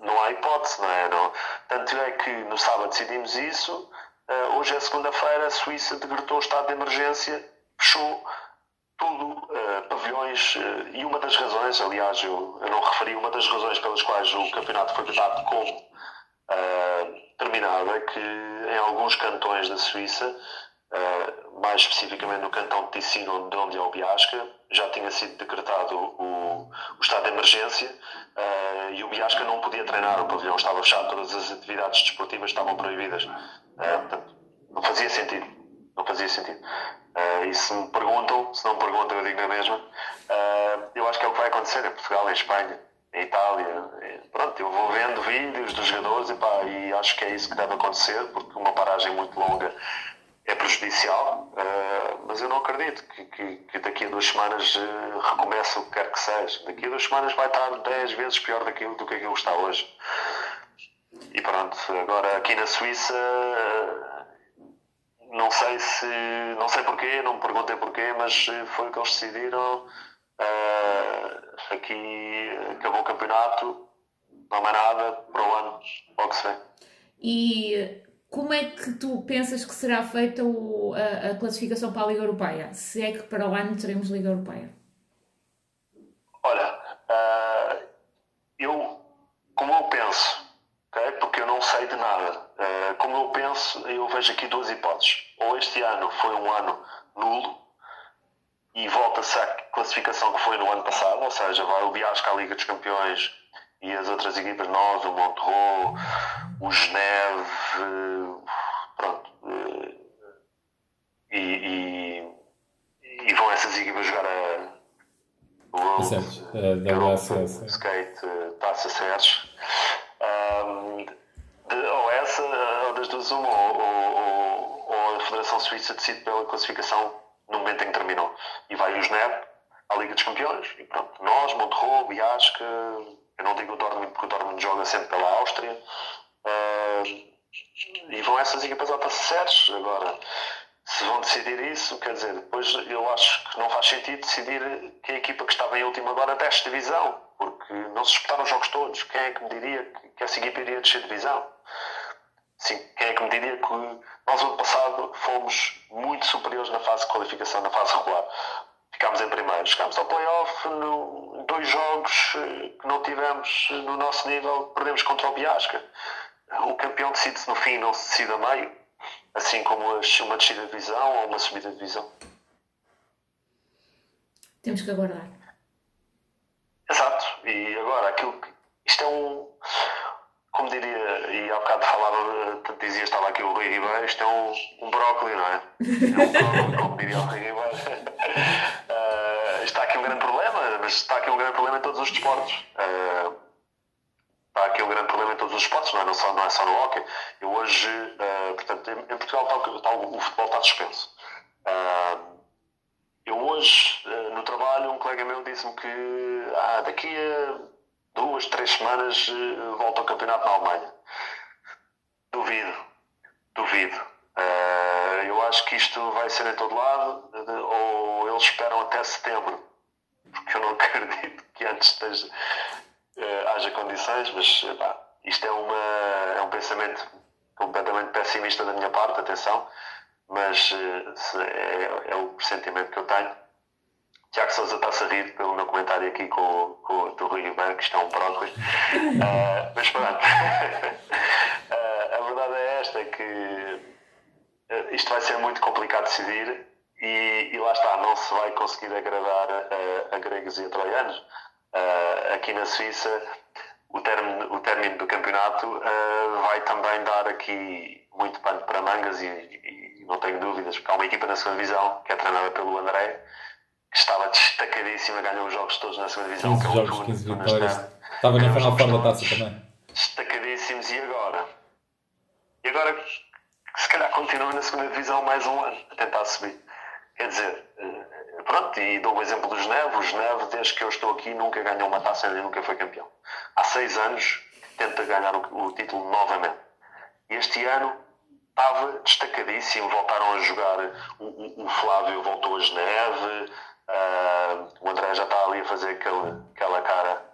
não há hipótese, não é? Não. Tanto é que no sábado decidimos isso, uh, hoje é segunda-feira, a Suíça decretou o estado de emergência, fechou tudo, uh, pavilhões, e uma das razões, aliás, eu, eu, não referi, uma das razões pelas quais o campeonato foi dado como terminado é que em alguns cantões da Suíça Uh, mais especificamente no cantão de Ticino, de onde é o Biasca, já tinha sido decretado o, o estado de emergência uh, e o Biasca não podia treinar, o pavilhão estava fechado, todas as atividades desportivas estavam proibidas. Uh, portanto, não fazia sentido. Não fazia sentido. e se me perguntam, se não me perguntam, eu digo na mesma, eu acho que é o que vai acontecer em Portugal, em Espanha, em Itália. Pronto, eu vou vendo vídeos dos jogadores e, pá, e acho que é isso que deve acontecer, porque uma paragem muito longa é prejudicial, uh, mas eu não acredito que, que, que daqui a duas semanas uh, recomece o que quer que seja. Daqui a duas semanas vai estar 10 vezes pior daquilo do que aquilo está hoje. E pronto, agora aqui na Suíça uh, não sei se não sei porquê, não me perguntei porquê, mas foi o que eles decidiram. aqui acabou o campeonato, não há mais nada para o ano, logo se vê. E como é que tu pensas que será feita o, a, a, classificação para a Liga Europeia? Se é que para o ano teremos Liga Europeia? Olha, uh, eu, como eu penso, okay? porque eu não sei de nada, uh, como eu penso, eu vejo aqui duas hipóteses. Ou este ano foi um ano nulo e volta-se à classificação que foi no ano passado, ou seja, vai o Biasca à Liga dos Campeões e as outras equipas, nós, o Monterrey, o Geneve, pronto, eh, e, e, e, vão essas equipas jogar a, World uh, Skate Taça Sérgio. Um, ou essa, ou das duas uma, ou, ou, ou, a Federação Suíça decide pela classificação no momento em que terminou. E vai o Geneve à Liga dos Campeões. E pronto, nós, Monterrey, Biasca, eu não digo o Dortmund porque o Dortmund joga sempre pela Áustria. Uh, e vão essas equipas Taça Sérgio agora se vão decidir isso, quer dizer, depois eu acho que não faz sentido decidir que a equipa que estava em última agora desce divisão, porque não se disputaram os jogos todos. Quem é que me diria que essa equipa iria descer divisão? Sim, quem é que me diria que nós, ano passado, fomos muito superiores na fase de qualificação, na fase regular? Ficámos em primeiro, chegámos ao playoff, no, dois jogos eh, que não tivemos no nosso nível, perdemos contra o Biasca. O campeão decide-se no fim, não se decide a meio assim como uma descida de divisão ou uma subida de divisão. Temos que aguardar. Exato, e agora aquilo que. Isto é um. Como diria, e há bocado falava, dizia, estava aqui o Rui Ribeiro, isto é um, um brócolis, não é? É um brócolis, como diria o Rui Ribeiro. Uh, está aqui um grande problema, mas está aqui um grande problema em todos os desportos. Uh, está aqui um grande problema em todos os esportes, não é, não só, não é só no hockey. Eu hoje, uh, portanto, em, em Portugal está, está, o futebol está suspenso. Eu hoje, no trabalho, um colega meu disse-me que ah, daqui a duas, três semanas volta ao campeonato na Alemanha. Duvido, duvido. eu acho que isto vai ser em todo lado, ou eles esperam até setembro, porque eu não acredito que antes esteja uh, haja condições, mas pá, isto é, uma, é um pensamento completamente pessimista da minha parte, atenção, mas é, é, o pressentimento que eu tenho. Tiago Sousa está-se a rir pelo meu comentário aqui com, com o do Rui Banco, isto é um brócolis. Uh, mas pronto, a verdade é esta, que isto vai ser muito complicado de decidir e, e, lá está, não se vai conseguir agradar a, a gregos e a troianos. Uh, aqui na Suíça, o término, o término do campeonato uh, vai também dar aqui muito pano para mangas e, e, não tenho dúvidas, porque há uma equipa na segunda divisão que é treinada pelo André, que estava destacadíssima, ganhou os jogos todos na segunda divisão. 15 que é jogos, 15 vitórias. Estava na final fora da taça também. Destacadíssimos, e agora? E agora, se calhar continua na segunda divisão mais um ano a tentar subir. Quer dizer, Pronto, e dou o exemplo do Geneve. O Geneve, desde que eu estou aqui, nunca ganhou uma taça e nunca foi campeão. Há seis anos tenta ganhar o, o título novamente. Este ano estava destacadíssimo. Voltaram a jogar. O, o, o Flávio voltou a Geneve. Uh, o André já está ali a fazer aquele, aquela cara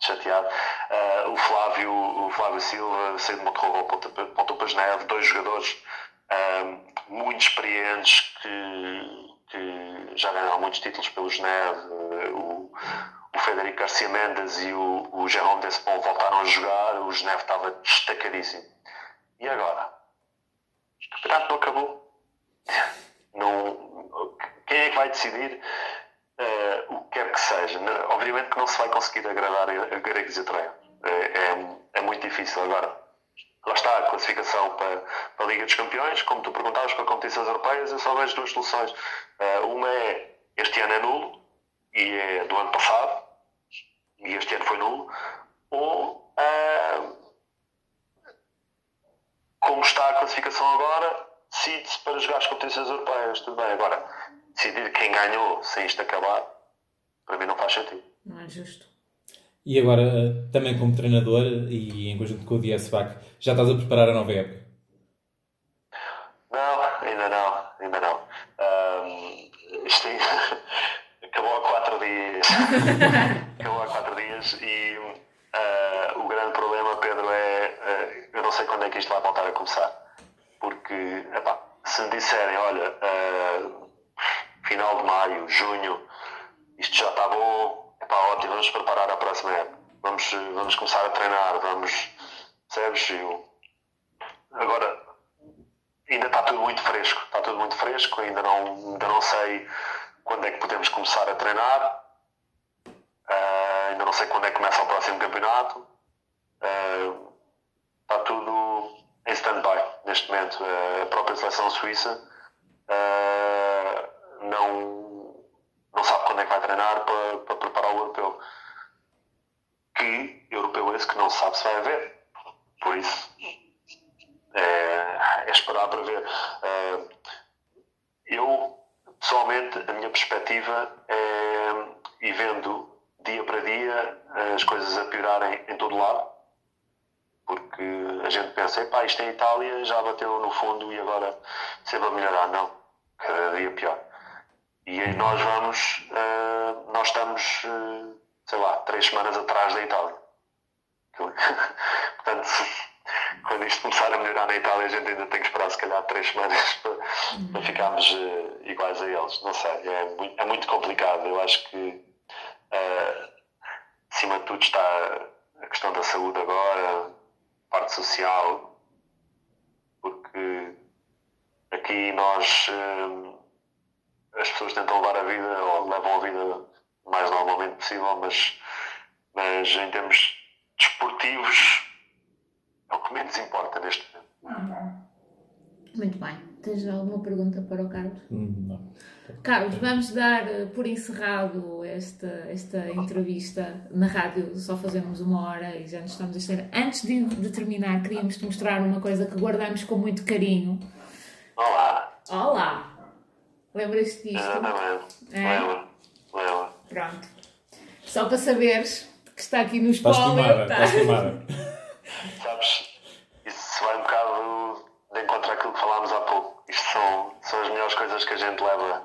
chateado. Uh, o, Flávio, o Flávio Silva saiu de Monterrey voltou para Geneve. Dois jogadores uh, muito experientes que que já ganharam muitos títulos pelo Geneve, o, o Federico Garcia Mendes e o, o Jérôme Despont voltaram a jogar, o Geneve estava destacadíssimo. E agora? O campeonato não acabou. Não, quem é que vai decidir uh, o que quer que seja? Obviamente que não se vai conseguir agradar a gregos e troianos. É, é, é muito difícil agora lá está a classificação para, para a Liga dos Campeões, como tu perguntavas, para competições europeias, eu só vejo duas soluções. Uh, uma é este ano é nulo e é do ano passado, e este ano foi nulo, ou uh, como está a classificação agora, decide-se para jogar as competições europeias. Tudo bem, agora decidir quem ganhou sem isto acabar, para mim não faz sentido. Não é justo. E agora, também como treinador e em conjunto com o Diasbac, já estás a preparar a nova época? Não, ainda não, ainda não. Um, isto acabou há quatro dias. acabou há quatro dias e uh, o grande problema, Pedro, é uh, eu não sei quando é que isto vai voltar a começar. Porque, epá, se me disserem, olha, uh, final de maio, junho, isto já está bom, Epá, ótimo, vamos preparar a próxima época. Vamos, vamos começar a treinar, vamos. Percebes? Eu, agora, ainda está tudo muito fresco. Está tudo muito fresco, ainda não, ainda não sei quando é que podemos começar a treinar. Uh, ainda não sei quando é que começa o próximo campeonato. Uh, está tudo em stand-by neste momento. Uh, a própria seleção suíça não, não sabe quando é é que vai treinar para, para preparar o europeu. Que europeu esse que não sabe se vai haver. Por isso, é, é esperar para ver. Uh, eu, pessoalmente, a minha perspectiva é, e vendo dia para dia as coisas a piorarem em todo lado, porque a gente pensa, epá, isto em Itália já bateu no fundo e agora sempre a melhorar. Não, cada dia pior. E nós vamos, uh, nós estamos, uh, sei lá, três semanas atrás da Itália. Portanto, quando isto começar a melhorar na Itália, a gente ainda tem que esperar se calhar três semanas para, para ficarmos uh, iguais a eles. Não sei, é muito, é muito complicado. Eu acho que acima de tudo está a questão da saúde agora, parte social, porque aqui nós as pessoas tentam levar a vida ou levam a vida o mais normalmente possível, mas, mas em termos desportivos é o que menos importa neste momento. Muito bem. Tens alguma pergunta para o Carlos? Hum, não. Carlos, vamos dar eh, por encerrado esta, esta entrevista na rádio. Só fazemos uma hora e já nos estamos a estar. Antes de, de terminar, queríamos te mostrar uma coisa que guardamos com muito carinho. Olá! Olá! Lembras-te disto? Exatamente. É? Lembro. Lembro. Pronto. Só para saberes que está aqui no Estás espólio. queimada, tá? estás. Sabes, isso vai um bocado de encontro àquilo que falámos há pouco. Isto são, são as melhores coisas que a gente leva,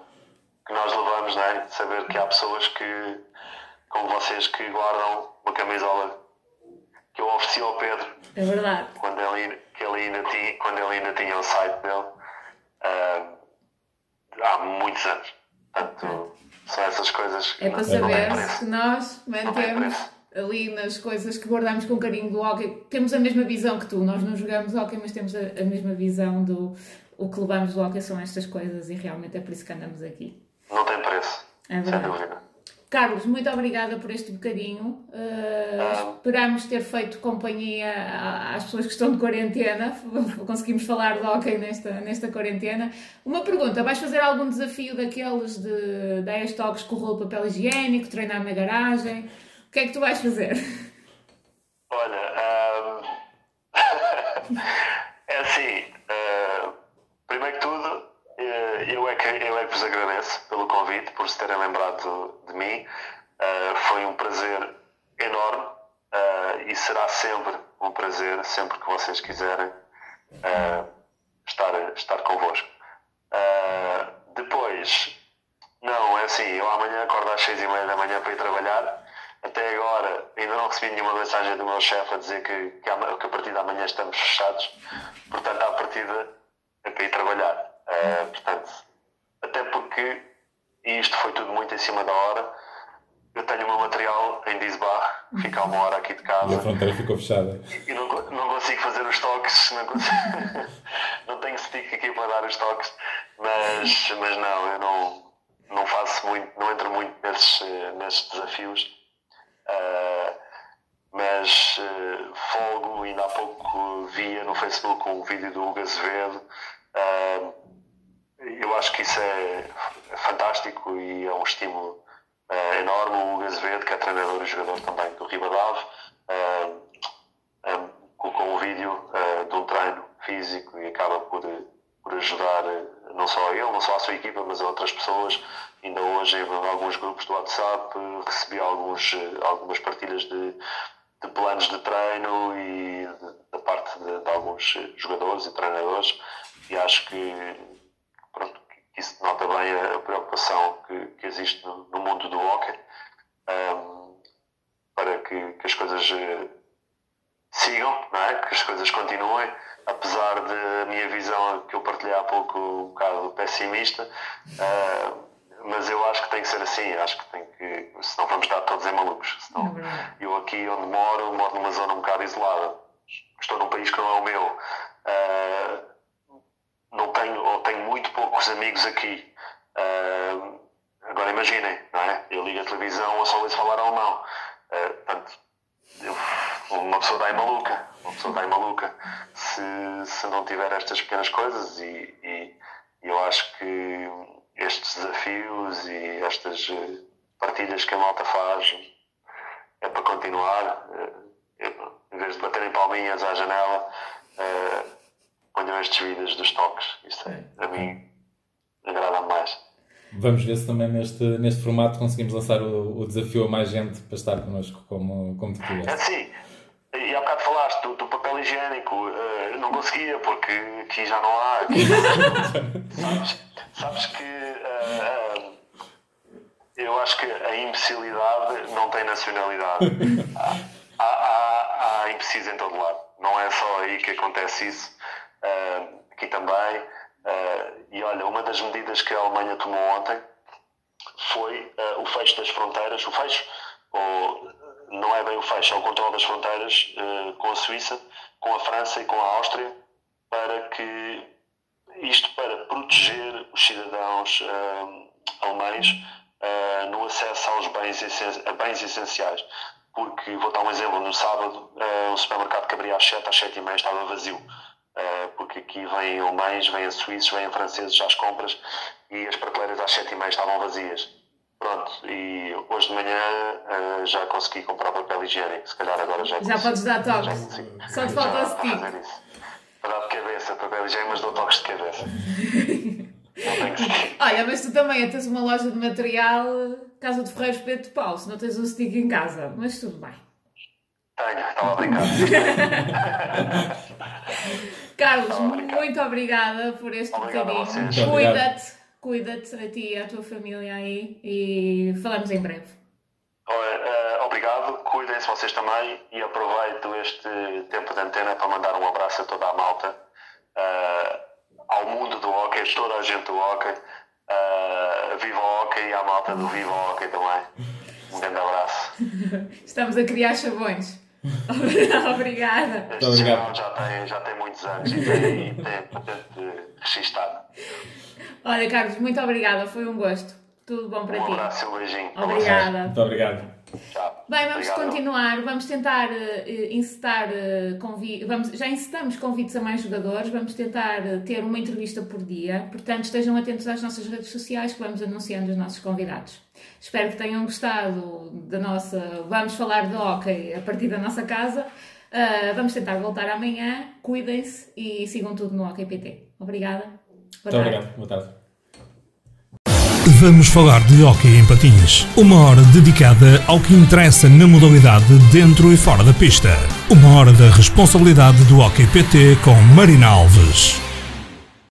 que nós levamos, não é? Saber que há pessoas que, como vocês, que guardam uma camisola que eu ofereci ao Pedro É verdade. quando ele, que ele ainda tinha, quando ele ainda tinha o site dele ah, há muitos anos. Portanto, são essas coisas que É para saber que nós mantemos ali nas coisas que guardamos com carinho do hockey. Temos a mesma visão que tu. Nós não jogamos hockey, mas temos a, a mesma visão do o que levamos do hockey são estas coisas e realmente é por isso que andamos aqui. Não tem preço. É sem verdade. dúvida. Carlos, muito obrigada por este bocadinho. Uh, esperamos ter feito companhia às pessoas que estão de quarentena. Conseguimos falar de hockey nesta, nesta quarentena. Uma pergunta: vais fazer algum desafio daqueles de 10 toques com rolo de papel higiênico, treinar na garagem? O que é que tu vais fazer? Olha, ahm, é assim, ah, primeiro que tudo, eh, eu é que, vos agradeço pelo convite, por se terem lembrado de mim. Ah, foi um prazer enorme ah, e será sempre um prazer, sempre que vocês quiserem, ah, estar, estar convosco. Depois, não, é assim, eu amanhã acordo às seis e meia da manhã para ir trabalhar. Até agora ainda não recebi nenhuma mensagem do meu chefe a dizer que, que, ama- que a partir da manhã estamos fechados. Portanto, à partida é para ir trabalhar. Portanto, porque, isto foi tudo muito em cima da hora, eu tenho o meu material em Disbar, fica a uma hora aqui de E a casa, fronteira ficou fechada. e não, não consigo fazer os toques, não, consigo, não tenho stick aqui para dar os toques, mas, mas não, eu não, não faço muito, não entro muito nesses, eh, nesses desafios. Ah, mas eh, folgo, ainda há pouco via no Facebook um vídeo do Hugo Azevedo. Ah, eu acho que isso é fantástico e é um estímulo eh, enorme. O Hugo Azevedo, que é treinador e jogador também do Ribadave, eh, eh, colocou um vídeo eh, de um treino físico e acaba por, por ajudar não só ele, não só a sua equipa, mas a outras pessoas. Ainda hoje, em alguns grupos do WhatsApp, recebi alguns, algumas partilhas de, de planos de treino e da parte de, de alguns jogadores e treinadores. E acho que isso denota bem a, preocupação que, que existe no, no mundo do hockey ahm, para que, que as coisas eh, sigam, não é? que as coisas continuem, apesar da minha visão que eu partilhei há pouco um bocado pessimista, ah, mas eu acho que tem que ser assim, acho que tem que, senão vamos estar todos em malucos. Senão, É eu aqui onde moro, moro numa zona um bocado isolada, estou num país que não é o meu. Ah, não tenho, ou tenho muito poucos amigos aqui. Ah, agora imaginem, não é? Eu ligo a televisão ou só ouço falar alemão. Ah, portanto, eu- uma pessoa dá maluca. Uma pessoa dá maluca se, se não tiver estas pequenas coisas e, e eu acho que estes desafios e estas, eh, partilhas que a malta faz é para continuar. Eu, em vez de baterem palminhas à janela, uh, ponham estes vídeos dos toques. Isso é, a mim, agrada mais. Vamos ver se também neste, neste formato conseguimos lançar o, o desafio a mais gente para estar connosco como, como tu É sim. E há bocado falaste do, do papel higiênico. Uh, não conseguia porque aqui já não há. Aqui, sabes, sabes que uh, uh, eu acho que a imbecilidade não tem nacionalidade. há, há, há imbecis em todo lado. Não é só aí que acontece isso. Aqui também. Uh, e olha, uma das medidas que a Alemanha tomou ontem foi uh, o fecho das fronteiras, o fecho, ou não é bem o fecho, é o controle das fronteiras uh, com a Suíça, com a França e com a Áustria, para que isto para proteger os cidadãos alemães no acesso aos bens, a bens essenciais. Porque, vou dar um exemplo, no sábado o supermercado que abria às 7, às 7 e meia estava vazio porque aqui vêm alemães, vêm suíços, vêm franceses às compras e as prateleiras às sete e meia estavam vazias. Pronto, e hoje de manhã uh, já consegui comprar papel higiênico, se calhar agora já Já podes dar toques, só te falta o stick. Para dar de cabeça, papel higiênico, mas dou toques de cabeça. Olha, mas tu também tens uma loja de material Casa de Ferreiros Pedro de Paulo, se não tens um stick em casa, mas tudo bem. Tenho, estava a brincar. Carlos, muito obrigada por este bocadinho. Cuida-te, cuida-te a ti e à tua família aí e falamos em breve. Uh, obrigado, cuidem-se vocês também e aproveito este tempo de antena para mandar um abraço a toda a malta, uh, ao mundo do hockey, toda a gente do hockey, uh, viva o hockey e à malta do Viva o hockey também. Um grande abraço. Estamos a criar chavões. Obrigada. Obrigado. já tem, já tem muitos anos e tem, tem patente registado. Olha, Carlos, muito obrigada. Foi um gosto. Tudo bom para um ti. Um abraço e um beijinho. Obrigada. Muito obrigado. Tchau. Bem, vamos Obrigado. continuar, vamos tentar uh, incitar uh, convites, vamos, já incitamos convites a mais jogadores, vamos tentar uh, ter uma entrevista por dia, portanto estejam atentos às nossas redes sociais que vamos anunciando os nossos convidados. Espero que tenham gostado da nossa, vamos falar de hockey a partir da nossa casa, uh, vamos tentar voltar amanhã, cuidem-se e sigam tudo no Hockey PT. Obrigada. Boa Muito tarde. obrigado, boa tarde. Vamos falar de Hockey em Patins. Uma hora dedicada ao que interessa na modalidade dentro e fora da pista. Uma hora da responsabilidade do Hockey PT com Marina Alves.